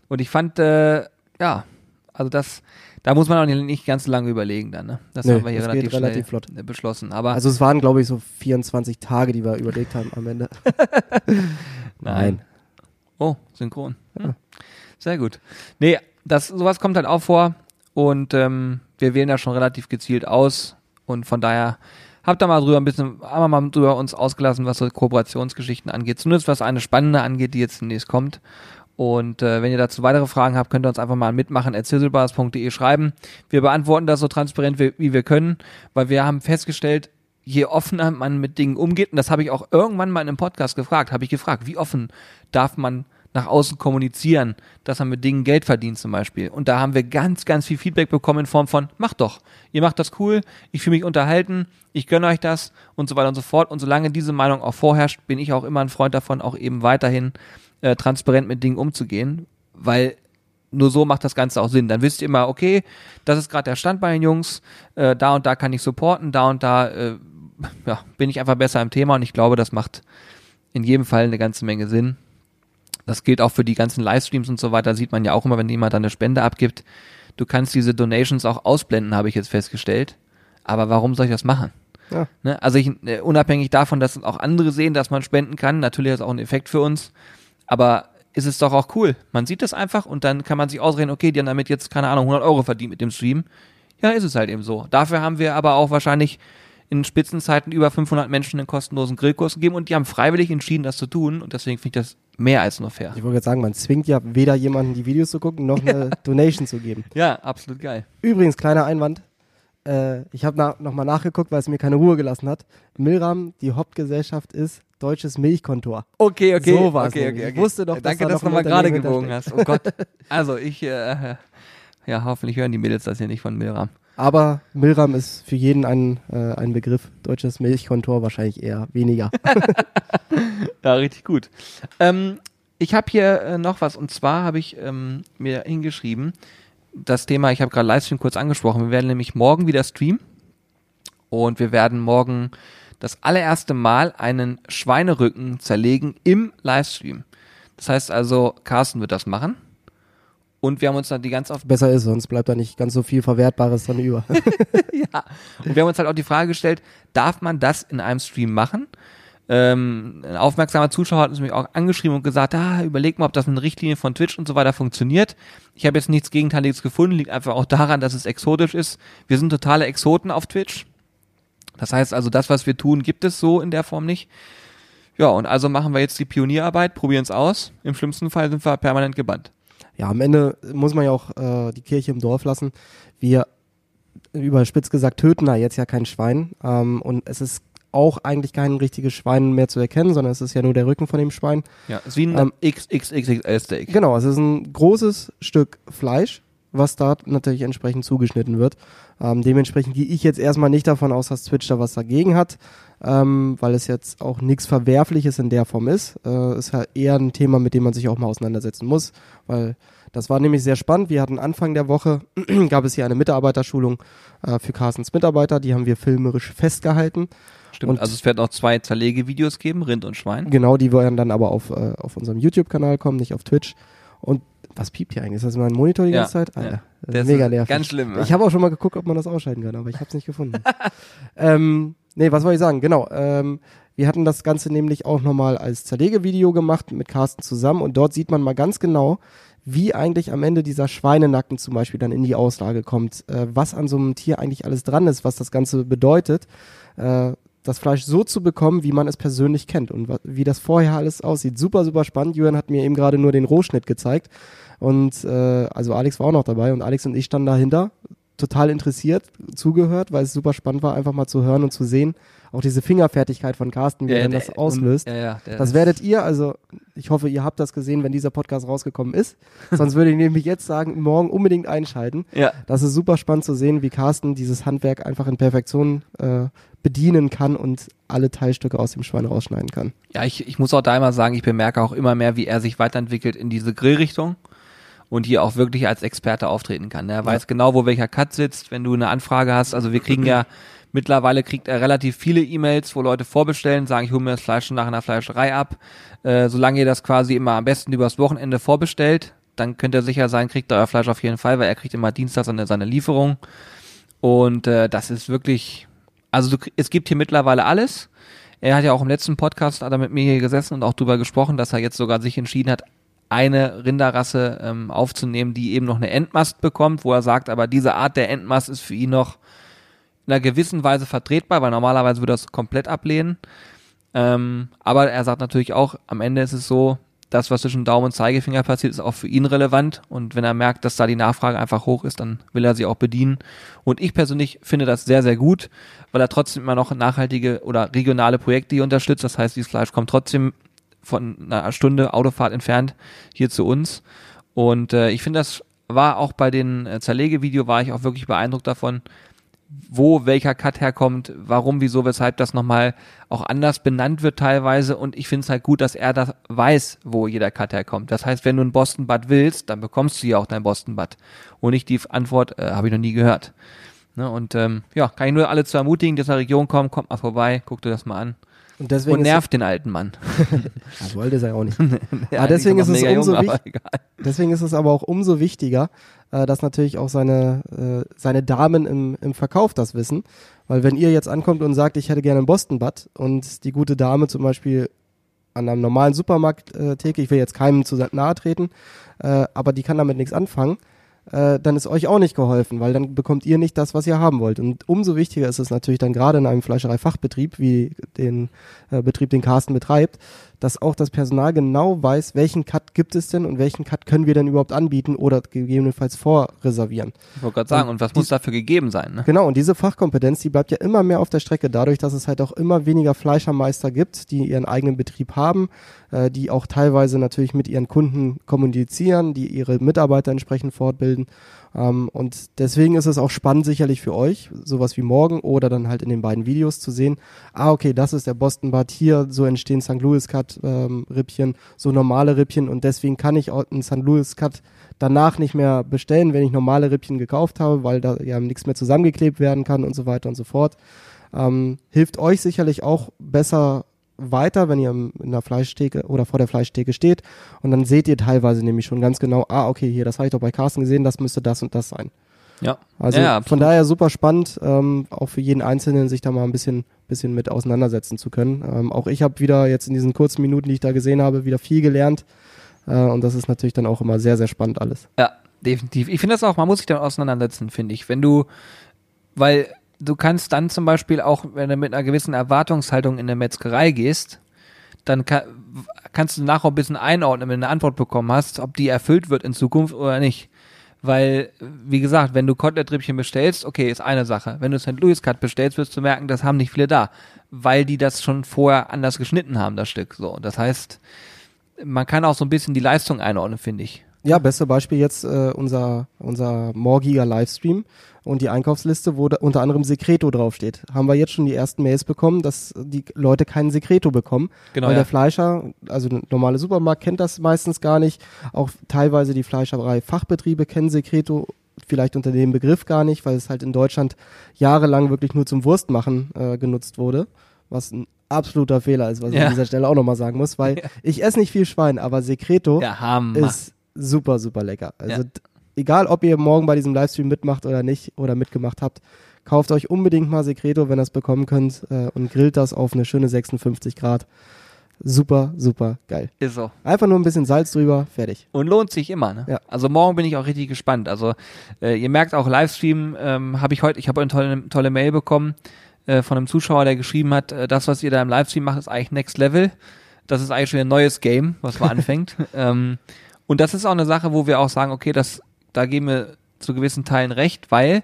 Und ich fand, äh, ja, also das, da muss man auch nicht, ganz so lange überlegen dann. Ne? Das Nö, haben wir hier relativ, relativ schnell flott. äh, beschlossen. Aber Also es waren, glaube ich, so 24 Tage, die wir überlegt haben am Ende. Nein. Oh, synchron. Hm. Sehr gut. Nee, das, sowas kommt halt auch vor und ähm, wir wählen da schon relativ gezielt aus und von daher habt da mal drüber ein bisschen, haben wir mal drüber uns ausgelassen, was so Kooperationsgeschichten angeht. Zumindest was eine spannende angeht, die jetzt demnächst kommt. Und äh, wenn ihr dazu weitere Fragen habt, könnt ihr uns einfach mal an mitmachen at sizzlebars.de schreiben. Wir beantworten das so transparent wie, wie wir können, weil wir haben festgestellt, je offener man mit Dingen umgeht, und das habe ich auch irgendwann mal in einem Podcast gefragt, habe ich gefragt, wie offen darf man nach außen kommunizieren, dass man mit Dingen Geld verdient zum Beispiel. Und da haben wir ganz, ganz viel Feedback bekommen in Form von, macht doch, ihr macht das cool, ich fühle mich unterhalten, ich gönne euch das und so weiter und so fort. Und solange diese Meinung auch vorherrscht, bin ich auch immer ein Freund davon, auch eben weiterhin äh, transparent mit Dingen umzugehen, weil nur so macht das Ganze auch Sinn. Dann wisst ihr immer, okay, das ist gerade der Stand bei den Jungs, äh, da und da kann ich supporten, da und da äh, ja, bin ich einfach besser im Thema und ich glaube, das macht in jedem Fall eine ganze Menge Sinn. Das gilt auch für die ganzen Livestreams und so weiter, sieht man ja auch immer, wenn jemand dann eine Spende abgibt. Du kannst diese Donations auch ausblenden, habe ich jetzt festgestellt. Aber warum soll ich das machen? Ja. Ne? Also ich, äh, unabhängig davon, dass auch andere sehen, dass man spenden kann, natürlich ist das auch ein Effekt für uns, aber ist es doch auch cool. Man sieht das einfach und dann kann man sich ausrechnen, okay, die haben damit jetzt, keine Ahnung, 100 Euro verdient mit dem Stream. Ja, ist es halt eben so. Dafür haben wir aber auch wahrscheinlich in Spitzenzeiten über 500 Menschen einen kostenlosen Grillkurs gegeben und die haben freiwillig entschieden, das zu tun und deswegen finde ich das mehr als nur fair. Ich wollte jetzt sagen, man zwingt ja weder jemanden, die Videos zu gucken, noch eine Donation zu geben. Ja, absolut geil. Übrigens, kleiner Einwand. Äh, ich habe na, nochmal nachgeguckt, weil es mir keine Ruhe gelassen hat. Milram, die Hauptgesellschaft ist Deutsches Milchkontor. Okay, okay. So war's okay, nämlich. okay, Ich okay. wusste doch, dass Danke, da dass du ein mal gerade gebogen hast. Oh Gott. Also ich, äh, ja, hoffentlich hören die Mädels das hier nicht von Milram. Aber Milram ist für jeden ein, äh, ein Begriff. Deutsches Milchkontor wahrscheinlich eher weniger. Ja, richtig gut. Ähm, ich habe hier äh, noch was und zwar habe ich ähm, mir hingeschrieben, das Thema, ich habe gerade Livestream kurz angesprochen, wir werden nämlich morgen wieder streamen und wir werden morgen das allererste Mal einen Schweinerücken zerlegen im Livestream. Das heißt also, Carsten wird das machen und wir haben uns dann die ganz oft Besser ist, sonst bleibt da nicht ganz so viel Verwertbares dran über. ja. Und wir haben uns halt auch die Frage gestellt, darf man das in einem Stream machen? Ähm, ein aufmerksamer Zuschauer hat uns mich auch angeschrieben und gesagt, ah, überleg mal, ob das eine Richtlinie von Twitch und so weiter funktioniert. Ich habe jetzt nichts Gegenteiliges gefunden, liegt einfach auch daran, dass es exotisch ist. Wir sind totale Exoten auf Twitch. Das heißt also, das, was wir tun, gibt es so in der Form nicht. Ja, und also machen wir jetzt die Pionierarbeit, probieren es aus. Im schlimmsten Fall sind wir permanent gebannt. Ja, am Ende muss man ja auch äh, die Kirche im Dorf lassen. Wir, überspitzt gesagt, töten da jetzt ja kein Schwein. Ähm, und es ist auch eigentlich kein richtiges Schwein mehr zu erkennen, sondern es ist ja nur der Rücken von dem Schwein. Ja, es ist wie ein Ähm, XXXL Steak. Genau, es ist ein großes Stück Fleisch, was da natürlich entsprechend zugeschnitten wird. Ähm, dementsprechend gehe ich jetzt erstmal nicht davon aus, dass Twitch da was dagegen hat, ähm, weil es jetzt auch nichts Verwerfliches in der Form ist. Äh, ist ja eher ein Thema, mit dem man sich auch mal auseinandersetzen muss, weil das war nämlich sehr spannend. Wir hatten Anfang der Woche, gab es hier eine Mitarbeiterschulung äh, für Carstens Mitarbeiter, die haben wir filmerisch festgehalten. Stimmt. Und- also es wird noch zwei Zerlegevideos geben, Rind und Schwein. Genau, die werden dann aber auf, äh, auf unserem YouTube-Kanal kommen, nicht auf Twitch. Und was piept hier eigentlich? Ist das mein Monitor die Ja, ganze Zeit? ja. Alter, das Der ist ist mega nervig. Ganz schlimm. Ich habe auch schon mal geguckt, ob man das ausschalten kann, aber ich habe es nicht gefunden. ähm, nee, was wollte ich sagen? Genau. Ähm, wir hatten das Ganze nämlich auch nochmal als Zerlegevideo gemacht mit Carsten zusammen und dort sieht man mal ganz genau, wie eigentlich am Ende dieser Schweinenacken zum Beispiel dann in die Auslage kommt, äh, was an so einem Tier eigentlich alles dran ist, was das Ganze bedeutet, äh, das Fleisch so zu bekommen, wie man es persönlich kennt und wie das vorher alles aussieht. Super, super spannend. Julian hat mir eben gerade nur den Rohschnitt gezeigt und äh, also Alex war auch noch dabei und Alex und ich standen dahinter, total interessiert, zugehört, weil es super spannend war, einfach mal zu hören und zu sehen, auch diese Fingerfertigkeit von Carsten, wie er dann das auslöst. Ja, ja, der Das werdet ihr, also ich hoffe, ihr habt das gesehen, wenn dieser Podcast rausgekommen ist. Sonst würde ich nämlich jetzt sagen, morgen unbedingt einschalten. Ja, Das ist super spannend zu sehen, wie Carsten dieses Handwerk einfach in Perfektion äh, bedienen kann und alle Teilstücke aus dem Schwein rausschneiden kann. ja ich, ich muss auch da immer sagen, ich bemerke auch immer mehr, wie er sich weiterentwickelt in diese Grillrichtung und hier auch wirklich als Experte auftreten kann. Er weiß genau, wo welcher Cut sitzt, wenn du eine Anfrage hast. Also wir kriegen ja, mittlerweile kriegt er relativ viele E-Mails, wo Leute vorbestellen, sagen, ich hole mir das Fleisch schon nach einer Fleischerei ab. Äh, solange ihr das quasi immer am besten übers Wochenende vorbestellt, dann könnt ihr sicher sein, kriegt euer Fleisch auf jeden Fall, weil er kriegt immer Dienstag seine, seine Lieferung. Und äh, das ist wirklich, also du, es gibt hier mittlerweile alles. Er hat ja auch im letzten Podcast hat er mit mir hier gesessen und auch drüber gesprochen, dass er jetzt sogar sich entschieden hat, eine Rinderrasse ähm, aufzunehmen, die eben noch eine Endmast bekommt, wo er sagt, aber diese Art der Endmast ist für ihn noch in einer gewissen Weise vertretbar, weil normalerweise würde er es komplett ablehnen. Ähm, aber er sagt natürlich auch, am Ende ist es so, das, was zwischen Daumen und Zeigefinger passiert, ist auch für ihn relevant. Und wenn er merkt, dass da die Nachfrage einfach hoch ist, dann will er sie auch bedienen. Und ich persönlich finde das sehr, sehr gut, weil er trotzdem immer noch nachhaltige oder regionale Projekte hier unterstützt. Das heißt, dieses Fleisch kommt trotzdem von einer Stunde Autofahrt entfernt hier zu uns. Und äh, ich finde, das war auch bei den äh, Zerlegevideo war ich auch wirklich beeindruckt davon, wo welcher Cut herkommt, warum, wieso, weshalb das nochmal auch anders benannt wird teilweise. Und ich finde es halt gut, dass er das weiß, wo jeder Cut herkommt. Das heißt, wenn du ein Boston Butt willst, dann bekommst du ja auch dein Boston Butt. Und nicht die Antwort, äh, habe ich noch nie gehört. Ne, und ähm, ja, kann ich nur alle zu ermutigen, die aus der Region kommen, kommt mal vorbei, guckt dir das mal an. Und deswegen und nervt den alten Mann. ja, wollte es ja auch nicht. Ja, Ah, deswegen ist es umso jung, aber. Deswegen ist es aber auch umso wichtiger, äh, dass natürlich auch seine, äh, seine Damen im, im Verkauf das wissen. Weil wenn ihr jetzt ankommt und sagt, ich hätte gerne einen Boston Butt und die gute Dame zum Beispiel an einem normalen Supermarkt äh, Theke, ich will jetzt keinem zu nahe treten, äh, aber die kann damit nichts anfangen, äh, dann ist euch auch nicht geholfen, weil dann bekommt ihr nicht das, was ihr haben wollt. Und umso wichtiger ist es natürlich dann gerade in einem Fleischereifachbetrieb, wie den äh, Betrieb, den Carsten betreibt, dass auch das Personal genau weiß, welchen Cut gibt es denn und welchen Cut können wir denn überhaupt anbieten oder gegebenenfalls vorreservieren. Ich wollte gerade sagen, und was muss dafür gegeben sein? Ne? Genau, und diese Fachkompetenz, die bleibt ja immer mehr auf der Strecke, dadurch, dass es halt auch immer weniger Fleischermeister gibt, die ihren eigenen Betrieb haben, äh, die auch teilweise natürlich mit ihren Kunden kommunizieren, die ihre Mitarbeiter entsprechend fortbilden. Ähm, und deswegen ist es auch spannend sicherlich für euch, sowas wie morgen oder dann halt in den beiden Videos zu sehen, ah, okay, das ist der Boston Butt, hier so entstehen St. Louis Cut ähm, Rippchen, so normale Rippchen und deswegen kann ich auch einen St. Louis Cut danach nicht mehr bestellen, wenn ich normale Rippchen gekauft habe, weil da ja nichts mehr zusammengeklebt werden kann und so weiter und so fort. Ähm, hilft euch sicherlich auch besser weiter, wenn ihr in der Fleischtheke oder vor der Fleischtheke steht und dann seht ihr teilweise nämlich schon ganz genau, ah, okay, hier, das habe ich doch bei Carsten gesehen, das müsste das und das sein. Ja. Also Ja, von daher super spannend, ähm, auch für jeden Einzelnen sich da mal ein bisschen, bisschen mit auseinandersetzen zu können. Ähm, auch ich habe wieder jetzt in diesen kurzen Minuten, die ich da gesehen habe, wieder viel gelernt. Äh, und das ist natürlich dann auch immer sehr, sehr spannend alles. Ja, definitiv. Ich finde das auch, man muss sich damit auseinandersetzen, finde ich. Wenn du, weil du kannst dann zum Beispiel auch, wenn du mit einer gewissen Erwartungshaltung in der Metzgerei gehst, dann kann, kannst du nachher ein bisschen einordnen, wenn du eine Antwort bekommen hast, ob die erfüllt wird in Zukunft oder nicht. Weil, wie gesagt, wenn du Kotelett-Rippchen bestellst, okay, ist eine Sache. Wenn du St. Louis Cut bestellst, wirst du merken, das haben nicht viele da. Weil die das schon vorher anders geschnitten haben, das Stück. So. Das heißt, man kann auch so ein bisschen die Leistung einordnen, finde ich. Ja, beste Beispiel jetzt äh, unser, unser morgiger Livestream und die Einkaufsliste, wo da unter anderem Secreto draufsteht. Haben wir jetzt schon die ersten Mails bekommen, dass die Leute keinen Secreto bekommen. Genau, weil ja. der Fleischer, also ein normaler Supermarkt kennt das meistens gar nicht. Auch teilweise die Fleischerei Fachbetriebe kennen Secreto vielleicht unter dem Begriff gar nicht, weil es halt in Deutschland jahrelang wirklich nur zum Wurstmachen äh, genutzt wurde. Was ein absoluter Fehler ist, was ich Ja. an dieser Stelle auch nochmal sagen muss, weil Ja. ich esse nicht viel Schwein, aber Secreto ist super, super lecker. Also Ja. egal, ob ihr morgen bei diesem Livestream mitmacht oder nicht oder mitgemacht habt, kauft euch unbedingt mal Secreto, wenn ihr es bekommen könnt äh, und grillt das auf eine schöne 56 Grad. Super, super geil. ist so. Einfach nur ein bisschen Salz drüber, fertig. Und lohnt sich immer, ne? Ja. Also morgen bin ich auch richtig gespannt. Also äh, ihr merkt auch Livestream ähm, habe ich heute, ich habe eine tolle, tolle Mail bekommen äh, von einem Zuschauer, der geschrieben hat, äh, das, was ihr da im Livestream macht, ist eigentlich Next Level. Das ist eigentlich schon ein neues Game, was man anfängt. ähm, und das ist auch eine Sache, wo wir auch sagen, okay, das, da geben wir zu gewissen Teilen recht, weil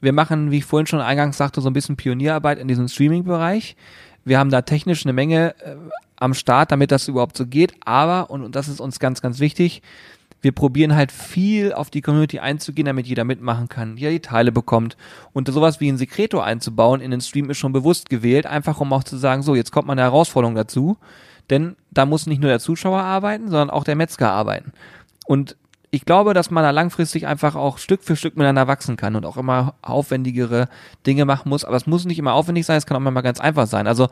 wir machen, wie ich vorhin schon eingangs sagte, so ein bisschen Pionierarbeit in diesem Streaming-Bereich. Wir haben da technisch eine Menge äh, am Start, damit das überhaupt so geht. Aber, und, und das ist uns ganz, ganz wichtig, wir probieren halt viel auf die Community einzugehen, damit jeder mitmachen kann, jeder die Teile bekommt. Und sowas wie ein Secreto einzubauen in den Stream ist schon bewusst gewählt, einfach um auch zu sagen, so, jetzt kommt mal eine Herausforderung dazu. Denn da muss nicht nur der Zuschauer arbeiten, sondern auch der Metzger arbeiten. Und ich glaube, dass man da langfristig einfach auch Stück für Stück miteinander wachsen kann und auch immer aufwendigere Dinge machen muss. Aber es muss nicht immer aufwendig sein, es kann auch mal ganz einfach sein. Also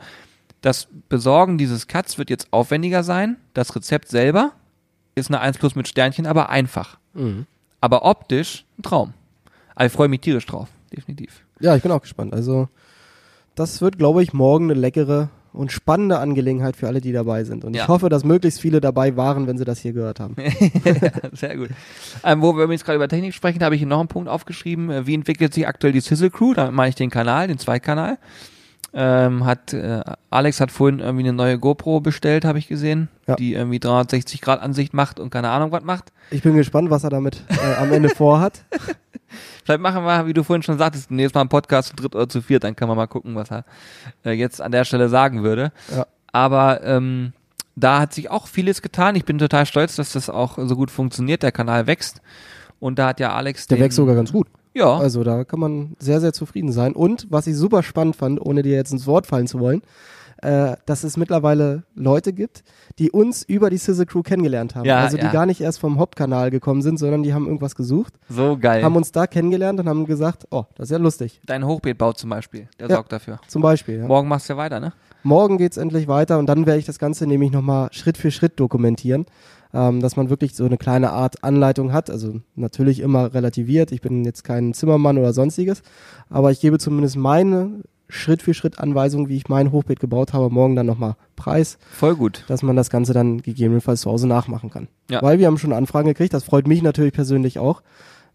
das Besorgen dieses Cuts wird jetzt aufwendiger sein. Das Rezept selber ist eine 1 plus mit Sternchen, aber einfach. Aber optisch ein Traum. Also ich freue mich tierisch drauf, definitiv. Ja, ich bin auch gespannt. Also das wird, glaube ich, morgen eine leckere und spannende Angelegenheit für alle, die dabei sind. Und Ja. ich hoffe, dass möglichst viele dabei waren, wenn sie das hier gehört haben. Sehr gut. Ähm, wo wir übrigens gerade über Technik sprechen, habe ich hier noch einen Punkt aufgeschrieben. Äh, Wie entwickelt sich aktuell die Sizzle Crew? Damit meine ich den Kanal, den Zweitkanal. Ähm, hat äh, Alex hat vorhin irgendwie eine neue GoPro bestellt, habe ich gesehen, Ja. die irgendwie 360 Grad Ansicht macht und keine Ahnung was macht. Ich bin gespannt, was er damit äh, am Ende vorhat. Vielleicht machen wir, wie du vorhin schon sagtest, nächstes Mal einen Podcast zu dritt oder zu viert, dann kann man mal gucken, was er äh, jetzt an der Stelle sagen würde. Ja. Aber ähm, da hat sich auch vieles getan. Ich bin total stolz, dass das auch so gut funktioniert. Der Kanal wächst. Und da hat ja Alex Der den, wächst sogar ganz gut. Ja, Also da kann man sehr, sehr zufrieden sein. Und was ich super spannend fand, ohne dir jetzt ins Wort fallen zu wollen, äh, dass es mittlerweile Leute gibt, die uns über die Sizzle Crew kennengelernt haben. Ja, also die ja. gar nicht erst vom Hauptkanal gekommen sind, sondern die haben irgendwas gesucht, so geil. haben uns da kennengelernt und haben gesagt, oh, das ist ja lustig. Dein Hochbeetbau zum Beispiel, der Ja. sorgt dafür. Zum Beispiel. Ja. Morgen machst du ja weiter, ne? Morgen geht's endlich weiter und dann werde ich das Ganze nämlich nochmal Schritt für Schritt dokumentieren, ähm, dass man wirklich so eine kleine Art Anleitung hat. Also natürlich immer relativiert. Ich bin jetzt kein Zimmermann oder sonstiges, aber ich gebe zumindest meine Schritt für Schritt Anweisung, wie ich mein Hochbeet gebaut habe, morgen dann nochmal preis, Voll gut. dass man das Ganze dann gegebenenfalls zu Hause nachmachen kann. Ja. Weil wir haben schon Anfragen gekriegt, das freut mich natürlich persönlich auch.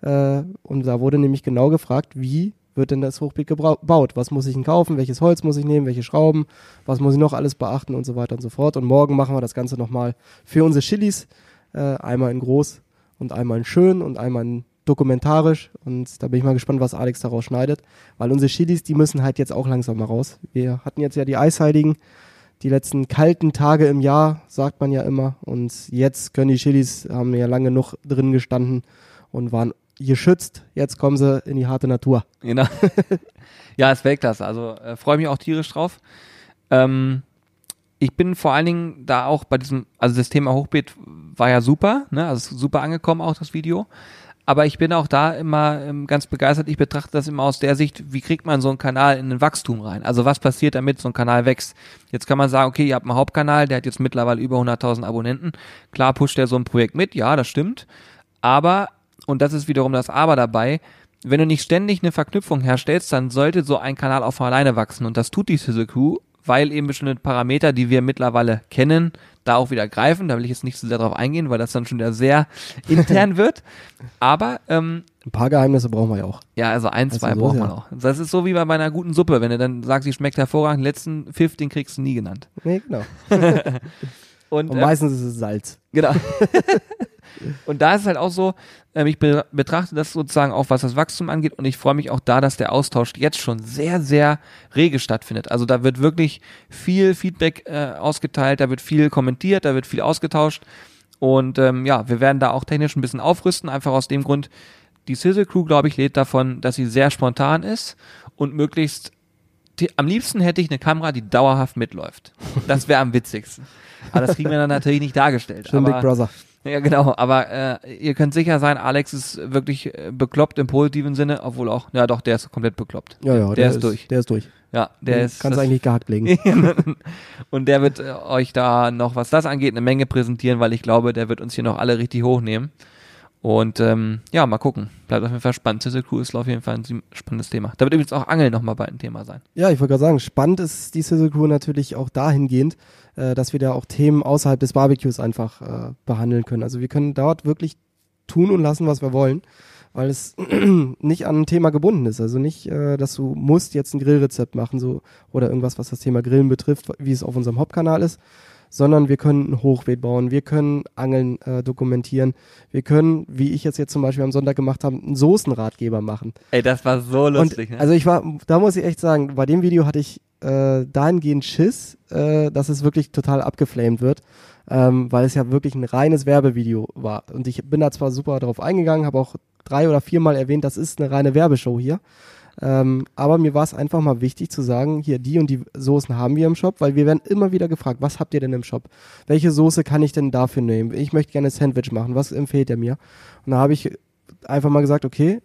Äh, und da wurde nämlich genau gefragt, wie wird denn das Hochbeet gebaut? Was muss ich denn kaufen? Welches Holz muss ich nehmen? Welche Schrauben? Was muss ich noch alles beachten und so weiter und so fort? Und morgen machen wir das Ganze nochmal für unsere Chilis. Äh, einmal in groß und einmal in schön und einmal in dokumentarisch. Und da bin ich mal gespannt, was Alex daraus schneidet. Weil unsere Chilis, die müssen halt jetzt auch langsam mal raus. Wir hatten jetzt ja die Eisheiligen, die letzten kalten Tage im Jahr, sagt man ja immer. Und jetzt können die Chilis, haben ja lange genug drin gestanden und waren geschützt. Jetzt kommen sie in die harte Natur. Genau. ja, ist Weltklasse. Also äh, freue mich auch tierisch drauf. Ähm, ich bin vor allen Dingen da auch bei diesem, also das Thema Hochbeet war ja super, ne? Also super angekommen auch das Video. Aber ich bin auch da immer ähm, ganz begeistert. Ich betrachte das immer aus der Sicht, wie kriegt man so einen Kanal in den Wachstum rein? Also was passiert, damit so ein Kanal wächst? Jetzt kann man sagen, okay, ihr habt einen Hauptkanal, der hat jetzt mittlerweile über 100.000 Abonnenten. Klar pusht der so ein Projekt mit, ja, das stimmt. Aber, und das ist wiederum das Aber dabei, wenn du nicht ständig eine Verknüpfung herstellst, dann sollte so ein Kanal auch von alleine wachsen. Und das tut die Sizzle Crew, weil eben bestimmte Parameter, die wir mittlerweile kennen, da auch wieder greifen. Da will ich jetzt nicht so sehr drauf eingehen, weil das dann schon wieder sehr intern wird. Aber ähm, Ein paar Geheimnisse brauchen wir ja auch. ja, also ein, Also zwei so, braucht ja. man auch. Das ist so wie bei einer guten Suppe. Wenn du dann sagst, sie schmeckt hervorragend, letzten Pfiff, den kriegst du nie genannt. Nee, genau. Und, Und äh, meistens ist es Salz. Genau. und da ist es halt auch so, ähm, ich be betrachte das sozusagen auch, was das Wachstum angeht und ich freue mich auch da, dass der Austausch jetzt schon sehr, sehr rege stattfindet. Also da wird wirklich viel Feedback äh, ausgeteilt, da wird viel kommentiert, da wird viel ausgetauscht und ähm, ja, wir werden da auch technisch ein bisschen aufrüsten, einfach aus dem Grund, die Sizzle Crew, glaube ich, lädt davon, dass sie sehr spontan ist und möglichst am liebsten hätte ich eine Kamera, die dauerhaft mitläuft. Das wäre am witzigsten. Aber das kriegen wir dann natürlich nicht dargestellt. Schön aber, Big Brother. Ja, genau. Aber äh, ihr könnt sicher sein, Alex ist wirklich äh, bekloppt im positiven Sinne, obwohl auch, ja doch, der ist komplett bekloppt. Ja, ja, Der ist durch. Der ist durch. Ja, der ist. Kannst das- eigentlich gehackt legen. und der wird äh, euch da noch, was das angeht, eine Menge präsentieren, weil ich glaube, der wird uns hier noch alle richtig hochnehmen. Und ähm, ja, mal gucken. Bleibt auf jeden Fall spannend. Sizzle Crew ist auf jeden Fall ein spannendes Thema. Da wird übrigens auch Angeln nochmal bald ein Thema sein. Ja, ich wollte gerade sagen, spannend ist die Sizzle Crew natürlich auch dahingehend, äh, dass wir da auch Themen außerhalb des Barbecues einfach äh, behandeln können. Also wir können dort wirklich tun und lassen, was wir wollen, weil es nicht an ein Thema gebunden ist. Also nicht, äh, dass du musst jetzt ein Grillrezept machen so oder irgendwas, was das Thema Grillen betrifft, wie es auf unserem Hauptkanal ist, sondern wir können ein Hochbeet bauen, wir können Angeln äh, dokumentieren, wir können, wie ich jetzt jetzt zum Beispiel am Sonntag gemacht habe, einen Soßenratgeber machen. Ey, das war so lustig, Und, ne? Also ich war, da muss ich echt sagen, bei dem Video hatte ich äh, dahingehend Schiss, äh, dass es wirklich total abgeflamed wird, ähm, weil es ja wirklich ein reines Werbevideo war. Und ich bin da zwar super drauf eingegangen, habe auch drei oder viermal erwähnt, das ist eine reine Werbeshow hier. Ähm, aber mir war es einfach mal wichtig zu sagen, hier die und die Soßen haben wir im Shop, weil wir werden immer wieder gefragt, was habt ihr denn im Shop? Welche Soße kann ich denn dafür nehmen? Ich möchte gerne Sandwich machen, was empfiehlt ihr mir? Und da habe ich einfach mal gesagt, okay,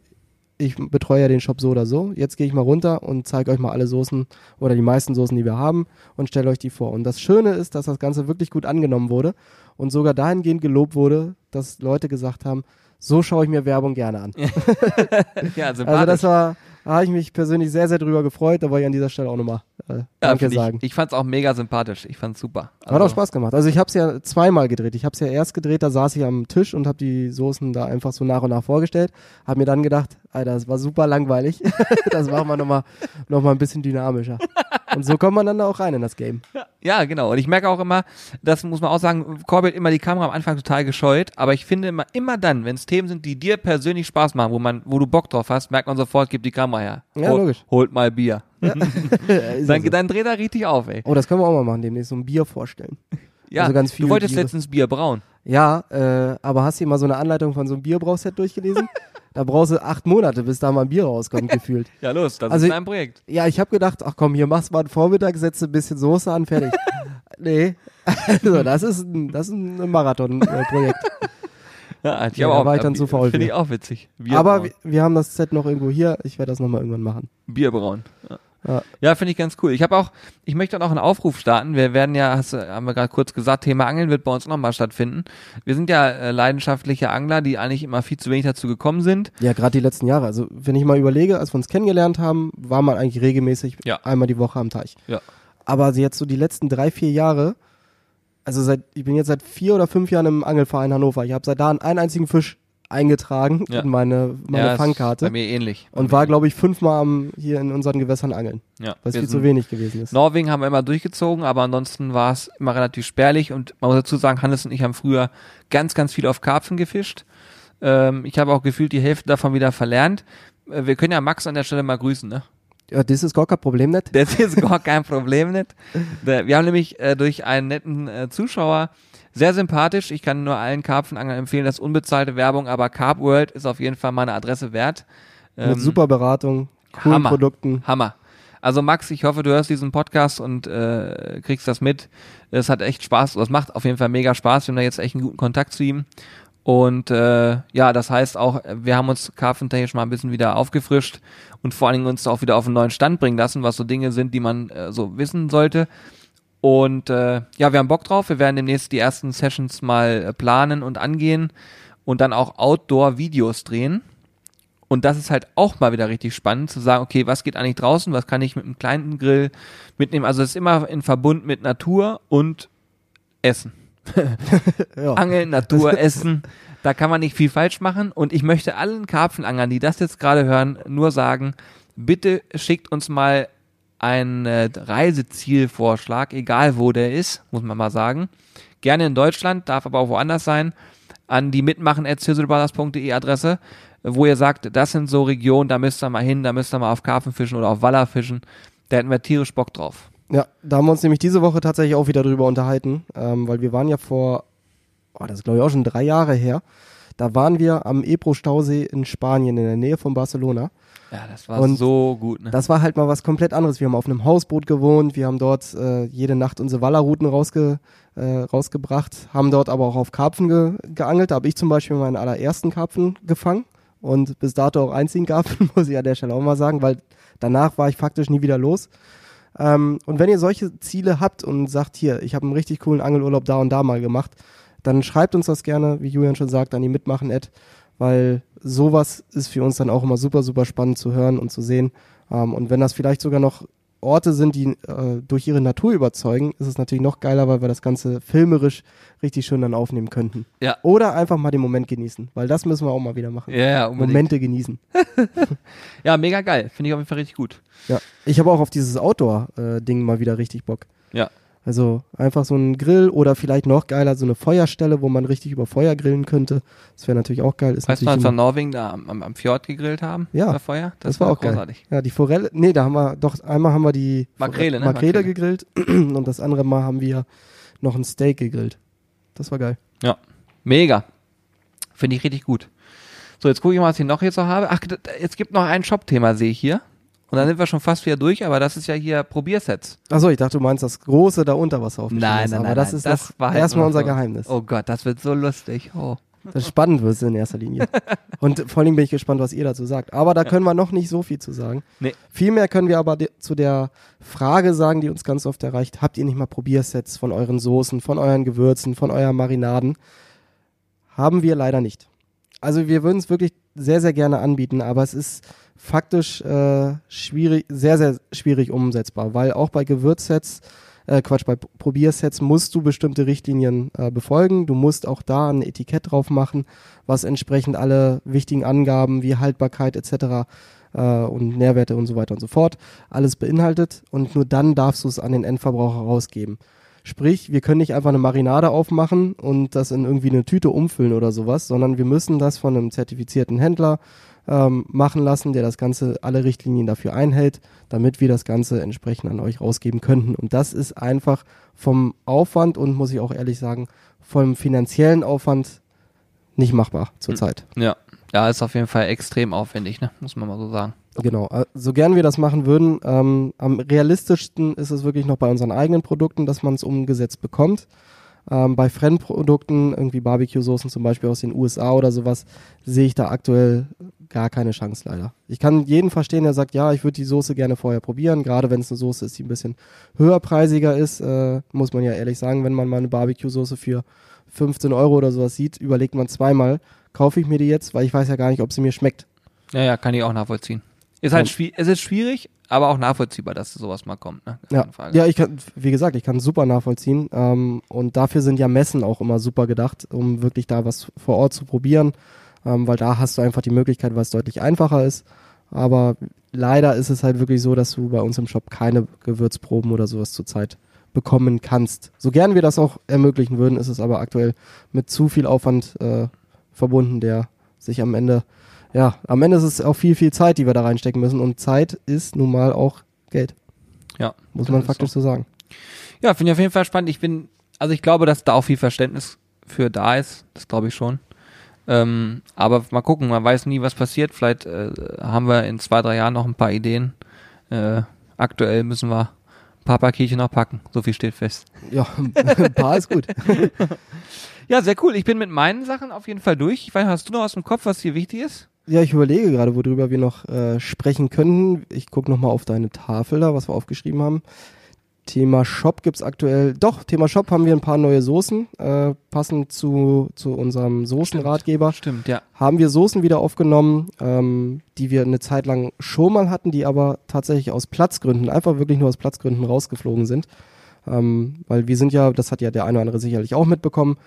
ich betreue ja den Shop so oder so. Jetzt gehe ich mal runter und zeige euch mal alle Soßen oder die meisten Soßen, die wir haben und stelle euch die vor. Und das Schöne ist, dass das Ganze wirklich gut angenommen wurde und sogar dahingehend gelobt wurde, dass Leute gesagt haben, so schaue ich mir Werbung gerne an. ja, Also das war, da habe ich mich persönlich sehr, sehr drüber gefreut. Da wollte ich an dieser Stelle auch nochmal äh, ja, Danke find sagen. Ich, ich fand's auch mega sympathisch. Ich fand's super. Hat auch Spaß gemacht. Also ich habe es ja zweimal gedreht. Ich habe es ja erst gedreht, da saß ich am Tisch und habe die Soßen da einfach so nach und nach vorgestellt. Habe mir dann gedacht, Alter, das war super langweilig. das machen wir nochmal noch mal ein bisschen dynamischer. Und so kommt man dann da auch rein in das Game. Ja, genau. Und ich merke auch immer, das muss man auch sagen, Corbett immer die Kamera am Anfang total gescheut, aber ich finde immer, immer dann, wenn es Themen sind, die dir persönlich Spaß machen, wo man, wo du Bock drauf hast, merkt man sofort, gib die Kamera her. Ja, Hol- logisch. Holt mal Bier. Ja Dann, so. dann dreht er richtig auf, ey. Oh, das können wir auch mal machen, demnächst so ein Bier vorstellen. Ja, Also ganz du viele wolltest Biere. letztens Bier brauen. Ja, äh, aber hast du mal so eine Anleitung von so einem Bierbrauchset durchgelesen? da brauchst du acht Monate, bis da mal ein Bier rauskommt, gefühlt. Ja, los, das Also- ist dein Projekt. Ja, ich habe gedacht, ach komm, hier machst du mal einen Vormittag, setzt ein bisschen Soße an, fertig. nee, also das ist ein, das ist ein Marathon-Projekt. Ja, ich Ja, auch, war ich dann zu faul Finde ich auch witzig. Bier Aber wir, wir haben das Set noch irgendwo hier. Ich werde das nochmal irgendwann machen. Bier brauen. Ja, Ja. ja finde ich ganz cool. Ich habe auch, ich möchte auch noch einen Aufruf starten. Wir werden ja, hast, haben wir gerade kurz gesagt, Thema Angeln wird bei uns nochmal stattfinden. Wir sind ja äh, leidenschaftliche Angler, die eigentlich immer viel zu wenig dazu gekommen sind. Ja, gerade die letzten Jahre. Also wenn ich mal überlege, als wir uns kennengelernt haben, war man eigentlich regelmäßig Ja. einmal die Woche am Teich. Ja. Aber jetzt so die letzten drei, vier Jahre, also seit, ich bin jetzt seit vier oder fünf Jahren im Angelverein Hannover. Ich habe seit da einen einzigen Fisch eingetragen Ja. in meine, meine ja, Fangkarte. Bei mir ähnlich. Bei Und mir war, glaube ich, fünfmal am, hier in unseren Gewässern angeln, ja, was wir viel zu wenig gewesen ist. Norwegen haben wir immer durchgezogen, aber ansonsten war es immer relativ spärlich und man muss dazu sagen, Hannes und ich haben früher ganz, ganz viel auf Karpfen gefischt. Ähm, ich habe auch gefühlt die Hälfte davon wieder verlernt. Äh, Wir können ja Max an der Stelle mal grüßen, ne? Ja, das ist gar kein Problem nicht. Das ist gar kein Problem nicht. Wir haben nämlich äh, durch einen netten äh, Zuschauer sehr sympathisch. Ich kann nur allen Karpfenanglern empfehlen, das ist unbezahlte Werbung, aber Carp World ist auf jeden Fall meine Adresse wert. Mit Ähm, super Beratung, coolen Hammer. Produkten. Hammer. Also Max, ich hoffe, du hörst diesen Podcast und äh, kriegst das mit. Es hat echt Spaß, es macht auf jeden Fall mega Spaß. Wir haben da jetzt echt einen guten Kontakt zu ihm. Und äh, ja, das heißt auch, wir haben uns karpfentechnisch mal ein bisschen wieder aufgefrischt und vor allen Dingen uns auch wieder auf einen neuen Stand bringen lassen, was so Dinge sind, die man äh, so wissen sollte. Und äh, ja, wir haben Bock drauf. Wir werden demnächst die ersten Sessions mal äh, planen und angehen und dann auch Outdoor-Videos drehen. Und das ist halt auch mal wieder richtig spannend zu sagen, okay, was geht eigentlich draußen, was kann ich mit einem kleinen Grill mitnehmen? Also es ist immer in Verbund mit Natur und Essen. Ja. Angeln, Natur, Essen. Da kann man nicht viel falsch machen. Und ich möchte allen Karpfenangern, die das jetzt gerade hören, nur sagen, bitte schickt uns mal einen äh, Reisezielvorschlag, egal wo der ist, muss man mal sagen. Gerne in Deutschland, darf aber auch woanders sein, an die mitmachen.zizzlebrothers.de Adresse, wo ihr sagt, das sind so Regionen, da müsst ihr mal hin, da müsst ihr mal auf Karpfen fischen oder auf Waller fischen. Da hätten wir tierisch Bock drauf. Ja, da haben wir uns nämlich diese Woche tatsächlich auch wieder drüber unterhalten, ähm, weil wir waren ja vor, oh, das ist glaube ich auch schon drei Jahre her, da waren wir am Ebro-Stausee in Spanien in der Nähe von Barcelona. Ja, das war Und so gut. Ne? Das war halt mal was komplett anderes. Wir haben auf einem Hausboot gewohnt, wir haben dort äh, jede Nacht unsere Wallerrouten rausge, äh, rausgebracht, haben dort aber auch auf Karpfen ge geangelt. Da habe ich zum Beispiel meinen allerersten Karpfen gefangen und bis dato auch einzigen Karpfen, muss ich an der Stelle auch mal sagen, weil danach war ich faktisch nie wieder los. Ähm, und wenn ihr solche Ziele habt und sagt, hier, ich habe einen richtig coolen Angelurlaub da und da mal gemacht, dann schreibt uns das gerne, wie Julian schon sagt, an die Mitmachen-Ad, weil sowas ist für uns dann auch immer super, super spannend zu hören und zu sehen. Ähm, und wenn das vielleicht sogar noch Orte sind, die äh, durch ihre Natur überzeugen, ist es natürlich noch geiler, weil wir das Ganze filmerisch richtig schön dann aufnehmen könnten. Ja. Oder einfach mal den Moment genießen, weil das müssen wir auch mal wieder machen. Ja, ja, unbedingt. Momente genießen. Ja, mega geil. Finde ich auf jeden Fall richtig gut. Ja. Ich habe auch auf dieses Outdoor-Ding mal wieder richtig Bock. Ja. Also einfach so ein Grill oder vielleicht noch geiler so eine Feuerstelle, wo man richtig über Feuer grillen könnte. Das wäre natürlich auch geil. Ist Weißt du, als wir in Norwegen da am, am, am Fjord gegrillt haben? Ja, Bei Feuer? das, war auch großartig. geil. Ja, die Forelle, nee, da haben wir doch einmal haben wir die Makrele, ne? Makrele, Makrele. gegrillt und das andere Mal haben wir noch ein Steak gegrillt. Das war geil. Ja. Mega. Finde ich richtig gut. So, jetzt gucke ich mal, was ich noch hier so habe. Ach, es gibt noch ein Shop-Thema, sehe ich hier. Und dann sind wir schon fast wieder durch, aber das ist ja hier Probiersets. Achso, ich dachte, du meinst das große da unter, was aufgeschrieben Nein, ist. nein, aber nein, das ist das war halt erstmal unser so. Geheimnis. Oh Gott, das wird so lustig. Oh. Das spannend wird es in erster Linie. Und vor allem bin ich gespannt, was ihr dazu sagt. Aber da können wir noch nicht so viel zu sagen. Nee. Viel mehr können wir aber de- zu der Frage sagen, die uns ganz oft erreicht. Habt ihr nicht mal Probiersets von euren Soßen, von euren Gewürzen, von euren Marinaden? Haben wir leider nicht. Also wir würden es wirklich sehr, sehr gerne anbieten, aber es ist faktisch äh, schwierig, sehr, sehr schwierig umsetzbar, weil auch bei Gewürzsets, äh, Quatsch, bei Probiersets musst du bestimmte Richtlinien äh, befolgen. Du musst auch da ein Etikett drauf machen, was entsprechend alle wichtigen Angaben wie Haltbarkeit etc. Äh, und Nährwerte und so weiter und so fort alles beinhaltet und nur dann darfst du es an den Endverbraucher rausgeben. Sprich, wir können nicht einfach eine Marinade aufmachen und das in irgendwie eine Tüte umfüllen oder sowas, sondern wir müssen das von einem zertifizierten Händler ähm, machen lassen, der das Ganze, alle Richtlinien dafür einhält, damit wir das Ganze entsprechend an euch rausgeben könnten. Und das ist einfach vom Aufwand und muss ich auch ehrlich sagen, vom finanziellen Aufwand nicht machbar zurzeit. Ja. Ja, ist auf jeden Fall extrem aufwendig, ne? Muss man mal so sagen. Genau, äh, so gern wir das machen würden, ähm, am realistischsten ist es wirklich noch bei unseren eigenen Produkten, dass man es umgesetzt bekommt. Ähm, bei Fremdprodukten, irgendwie Barbecue-Soßen zum Beispiel aus den USA oder sowas, sehe ich da aktuell gar keine Chance leider. Ich kann jeden verstehen, der sagt, ja, ich würde die Soße gerne vorher probieren, gerade wenn es eine Soße ist, die ein bisschen höherpreisiger ist, äh, muss man ja ehrlich sagen, wenn man mal eine Barbecue-Soße für 15 Euro oder sowas sieht, überlegt man zweimal, kaufe ich mir die jetzt, weil ich weiß ja gar nicht, ob sie mir schmeckt. Ja, ja, kann ich auch nachvollziehen. Ist halt Ja. schwi- es ist schwierig, aber auch nachvollziehbar, dass sowas mal kommt, ne? Ja, ja, ich kann, wie gesagt, ich kann es super nachvollziehen. Ähm, und dafür sind ja Messen auch immer super gedacht, um wirklich da was vor Ort zu probieren, ähm, weil da hast du einfach die Möglichkeit, weil es deutlich einfacher ist. Aber leider ist es halt wirklich so, dass du bei uns im Shop keine Gewürzproben oder sowas zurzeit bekommen kannst. So gern wir das auch ermöglichen würden, ist es aber aktuell mit zu viel Aufwand äh, verbunden, der sich am Ende, ja, am Ende ist es auch viel, viel Zeit, die wir da reinstecken müssen. Und Zeit ist nun mal auch Geld. Ja, Muss man faktisch so sagen. Ja, finde ich auf jeden Fall spannend. Ich bin, also ich glaube, dass da auch viel Verständnis für da ist. Das glaube ich schon. Ähm, aber mal gucken, man weiß nie, was passiert. Vielleicht äh, haben wir in zwei, drei Jahren noch ein paar Ideen. Äh, aktuell müssen wir ein paar Pakete noch packen. So viel steht fest. Ja, ein paar ist gut. Ja, sehr cool. Ich bin mit meinen Sachen auf jeden Fall durch. Ich weiß, hast du noch aus dem Kopf, was hier wichtig ist? Ja, ich überlege gerade, worüber wir noch äh, sprechen könnten. Ich gucke nochmal auf deine Tafel da, was wir aufgeschrieben haben. Thema Shop gibt's aktuell, doch, Thema Shop haben wir ein paar neue Soßen, äh, passend zu, zu unserem Soßenratgeber. Stimmt, ja. Haben wir Soßen wieder aufgenommen, ähm, die wir eine Zeit lang schon mal hatten, die aber tatsächlich aus Platzgründen, einfach wirklich nur aus Platzgründen rausgeflogen sind. Ähm, weil wir sind ja, das hat ja der eine oder andere sicherlich auch mitbekommen,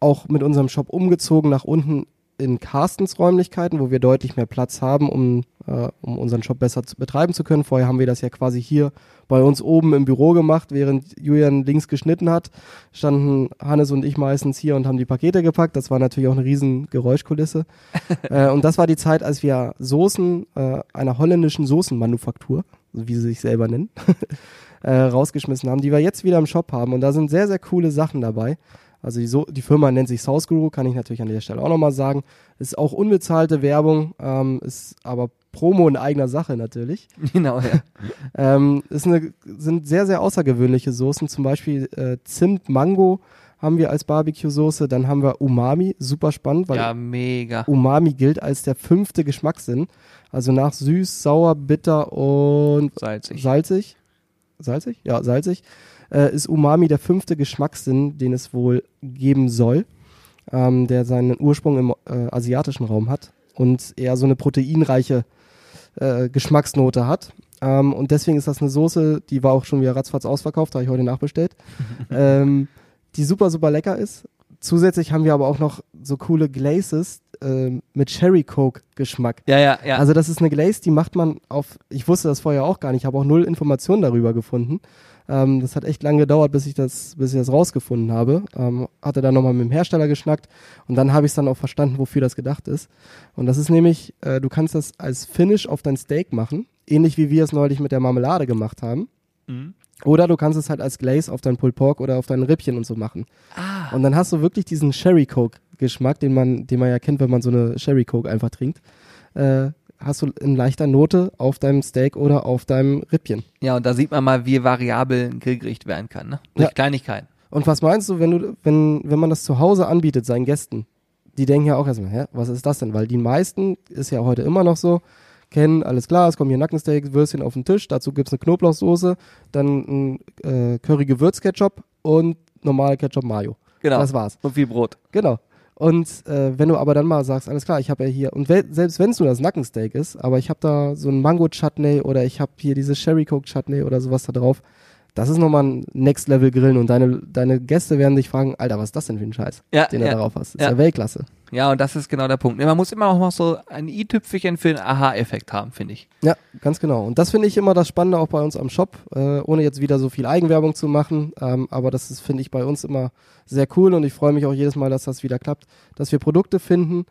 auch mit unserem Shop umgezogen nach unten in Carstens Räumlichkeiten, wo wir deutlich mehr Platz haben, um, äh, um unseren Shop besser zu betreiben zu können. Vorher haben wir das ja quasi hier bei uns oben im Büro gemacht, während Julian links geschnitten hat, standen Hannes und ich meistens hier und haben die Pakete gepackt. Das war natürlich auch eine riesen Geräuschkulisse. äh, und das war die Zeit, als wir Soßen äh, einer holländischen Soßenmanufaktur, wie sie sich selber nennen, äh, rausgeschmissen haben, die wir jetzt wieder im Shop haben. Und da sind sehr, sehr coole Sachen dabei. Also die, so die Firma nennt sich South Guru, kann ich natürlich an der Stelle auch nochmal sagen. Ist auch unbezahlte Werbung, ähm, ist aber Promo in eigener Sache natürlich. Genau, ja. ähm, ist eine, sind sehr, sehr außergewöhnliche Soßen, zum Beispiel äh, Zimt, Mango haben wir als Barbecue-Soße, dann haben wir Umami, super spannend, weil ja, mega. Umami gilt als der fünfte Geschmackssinn. Also nach süß, sauer, bitter und Salzig. salzig. Salzig? Ja, salzig äh, ist Umami der fünfte Geschmackssinn, den es wohl geben soll, ähm, der seinen Ursprung im äh, asiatischen Raum hat und eher so eine proteinreiche äh, Geschmacksnote hat. Ähm, und deswegen ist das eine Soße, die war auch schon wieder ratzfatz ausverkauft, habe ich heute nachbestellt, ähm, die super, super lecker ist. Zusätzlich haben wir aber auch noch so coole Glazes äh, mit Cherry Coke Geschmack. Ja, ja, ja. Also das ist eine Glaze, die macht man auf, ich wusste das vorher auch gar nicht, habe auch null Informationen darüber gefunden. Ähm, das hat echt lange gedauert, bis ich das, bis ich das rausgefunden habe. Ähm, hatte dann nochmal mit dem Hersteller geschnackt und dann habe ich dann auch verstanden, wofür das gedacht ist. Und das ist nämlich, äh, du kannst das als Finish auf dein Steak machen, ähnlich wie wir es neulich mit der Marmelade gemacht haben. Mhm. Oder du kannst es halt als Glaze auf dein Pulled Pork oder auf dein Rippchen und so machen. Ah. Und dann hast du wirklich diesen Sherry Coke Geschmack, den man, den man ja kennt, wenn man so eine Sherry Coke einfach trinkt. Äh, hast du in leichter Note auf deinem Steak oder auf deinem Rippchen. Ja, und da sieht man mal, wie variabel ein Grillgericht werden kann, ne? Durch Ja. Kleinigkeiten. Und was meinst du, wenn du, wenn, wenn man das zu Hause anbietet, seinen Gästen, die denken ja auch erstmal, hä, was ist das denn? Weil die meisten, ist ja heute immer noch so, kennen, alles klar, es kommen hier Nackensteak, Würstchen auf den Tisch, dazu gibt's eine Knoblauchsoße, dann ein äh, Curry-Gewürz-Ketchup und normale Ketchup-Mayo. Genau. Das war's. Und viel Brot. Genau. Und äh, wenn du aber dann mal sagst, alles klar, ich habe ja hier, und we selbst wenn es nur das Nackensteak ist, aber ich habe da so ein Mango-Chutney oder ich habe hier diese Sherry Coke Chutney oder sowas da drauf, das ist nochmal ein Next-Level-Grillen und deine, deine Gäste werden dich fragen, Alter, was ist das denn für ein Scheiß, Ja, den du ja, darauf hast? Das ist ja. ja Weltklasse. Ja, und das ist genau der Punkt. Man muss immer auch noch so ein i-Tüpfelchen für den Aha-Effekt haben, finde ich. Ja, ganz genau. Und das finde ich immer das Spannende auch bei uns am Shop, äh, ohne jetzt wieder so viel Eigenwerbung zu machen. Ähm, aber das ist, finde ich, bei uns immer sehr cool und ich freue mich auch jedes Mal, dass das wieder klappt, dass wir Produkte finden,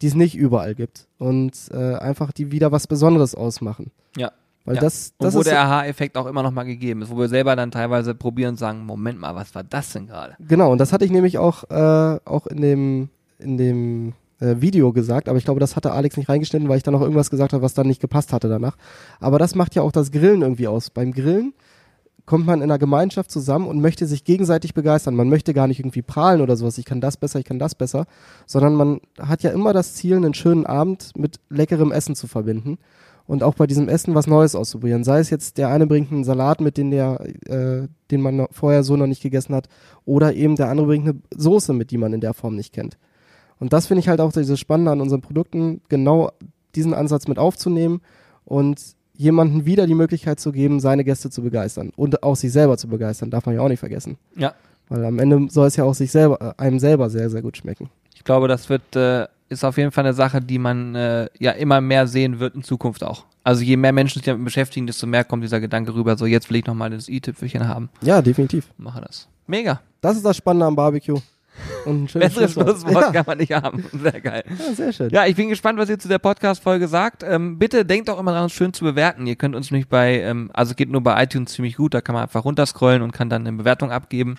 die es nicht überall gibt und äh, einfach die wieder was Besonderes ausmachen. Ja. Weil ja. das, Und das wo ist der Aha-Effekt auch immer noch mal gegeben ist, wo wir selber dann teilweise probieren und sagen, Moment mal, was war das denn gerade? genau. Und das hatte ich nämlich auch äh, auch in dem in dem äh, Video gesagt, aber ich glaube, das hatte Alex nicht reingeschnitten, weil ich dann noch irgendwas gesagt habe, was dann nicht gepasst hatte danach. Aber das macht ja auch das Grillen irgendwie aus. Beim Grillen kommt man in einer Gemeinschaft zusammen und möchte sich gegenseitig begeistern. Man möchte gar nicht irgendwie prahlen oder sowas, ich kann das besser, ich kann das besser, sondern man hat ja immer das Ziel, einen schönen Abend mit leckerem Essen zu verbinden und auch bei diesem Essen was Neues auszuprobieren. Sei es jetzt, der eine bringt einen Salat mit, den der, äh, den man vorher so noch nicht gegessen hat, oder eben der andere bringt eine Soße mit, die man in der Form nicht kennt. Und das finde ich halt auch dieses Spannende an unseren Produkten, genau diesen Ansatz mit aufzunehmen und jemanden wieder die Möglichkeit zu geben, seine Gäste zu begeistern und auch sich selber zu begeistern, darf man ja auch nicht vergessen. Ja. Weil am Ende soll es ja auch sich selber, äh, einem selber sehr, sehr gut schmecken. Ich glaube, das wird, äh, ist auf jeden Fall eine Sache, die man äh, ja immer mehr sehen wird in Zukunft auch. Also je mehr Menschen sich damit beschäftigen, desto mehr kommt dieser Gedanke rüber, so jetzt will ich nochmal das i-Tüpfelchen haben. Ja, definitiv. Mache das. Mega. Das ist das Spannende am Barbecue. Und ein schönes Besseres Schlusswort. Ja, kann man nicht haben. Sehr geil. ja, sehr schön. Ja, ich bin gespannt, was ihr zu der Podcast-Folge sagt. Ähm, bitte denkt auch immer daran, uns schön zu bewerten. Ihr könnt uns nämlich bei, ähm, also geht nur bei iTunes ziemlich gut, da kann man einfach runterscrollen und kann dann eine Bewertung abgeben.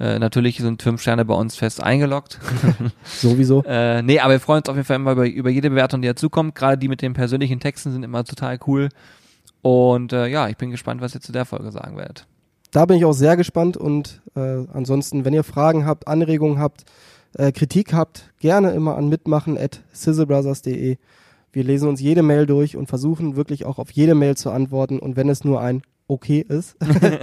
Äh, natürlich sind fünf Sterne bei uns fest eingeloggt. Sowieso. äh, nee, aber wir freuen uns auf jeden Fall immer über, über jede Bewertung, die dazukommt. Gerade die mit den persönlichen Texten sind immer total cool. Und äh, ja, ich bin gespannt, was ihr zu der Folge sagen werdet. Da bin ich auch sehr gespannt und äh, ansonsten, wenn ihr Fragen habt, Anregungen habt, äh, Kritik habt, gerne immer an mitmachen at sizzlebrothers.de. Wir lesen uns jede Mail durch und versuchen wirklich auch auf jede Mail zu antworten und wenn es nur ein okay ist.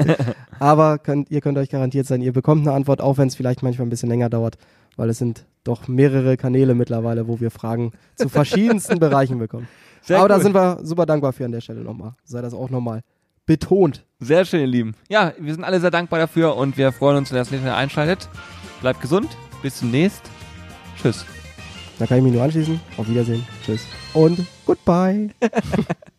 Aber könnt, ihr könnt euch garantiert sein, ihr bekommt eine Antwort, auch wenn es vielleicht manchmal ein bisschen länger dauert, weil es sind doch mehrere Kanäle mittlerweile, wo wir Fragen zu verschiedensten Bereichen bekommen. Sehr Aber da gut. sind wir super dankbar für an der Stelle nochmal. Sei das auch nochmal betont. Sehr schön, ihr Lieben. Ja, wir sind alle sehr dankbar dafür und wir freuen uns, wenn ihr das nächste Mal einschaltet. Bleibt gesund. Bis zunächst. Tschüss. Da kann ich mich nur anschließen. Auf Wiedersehen. Tschüss. Und goodbye.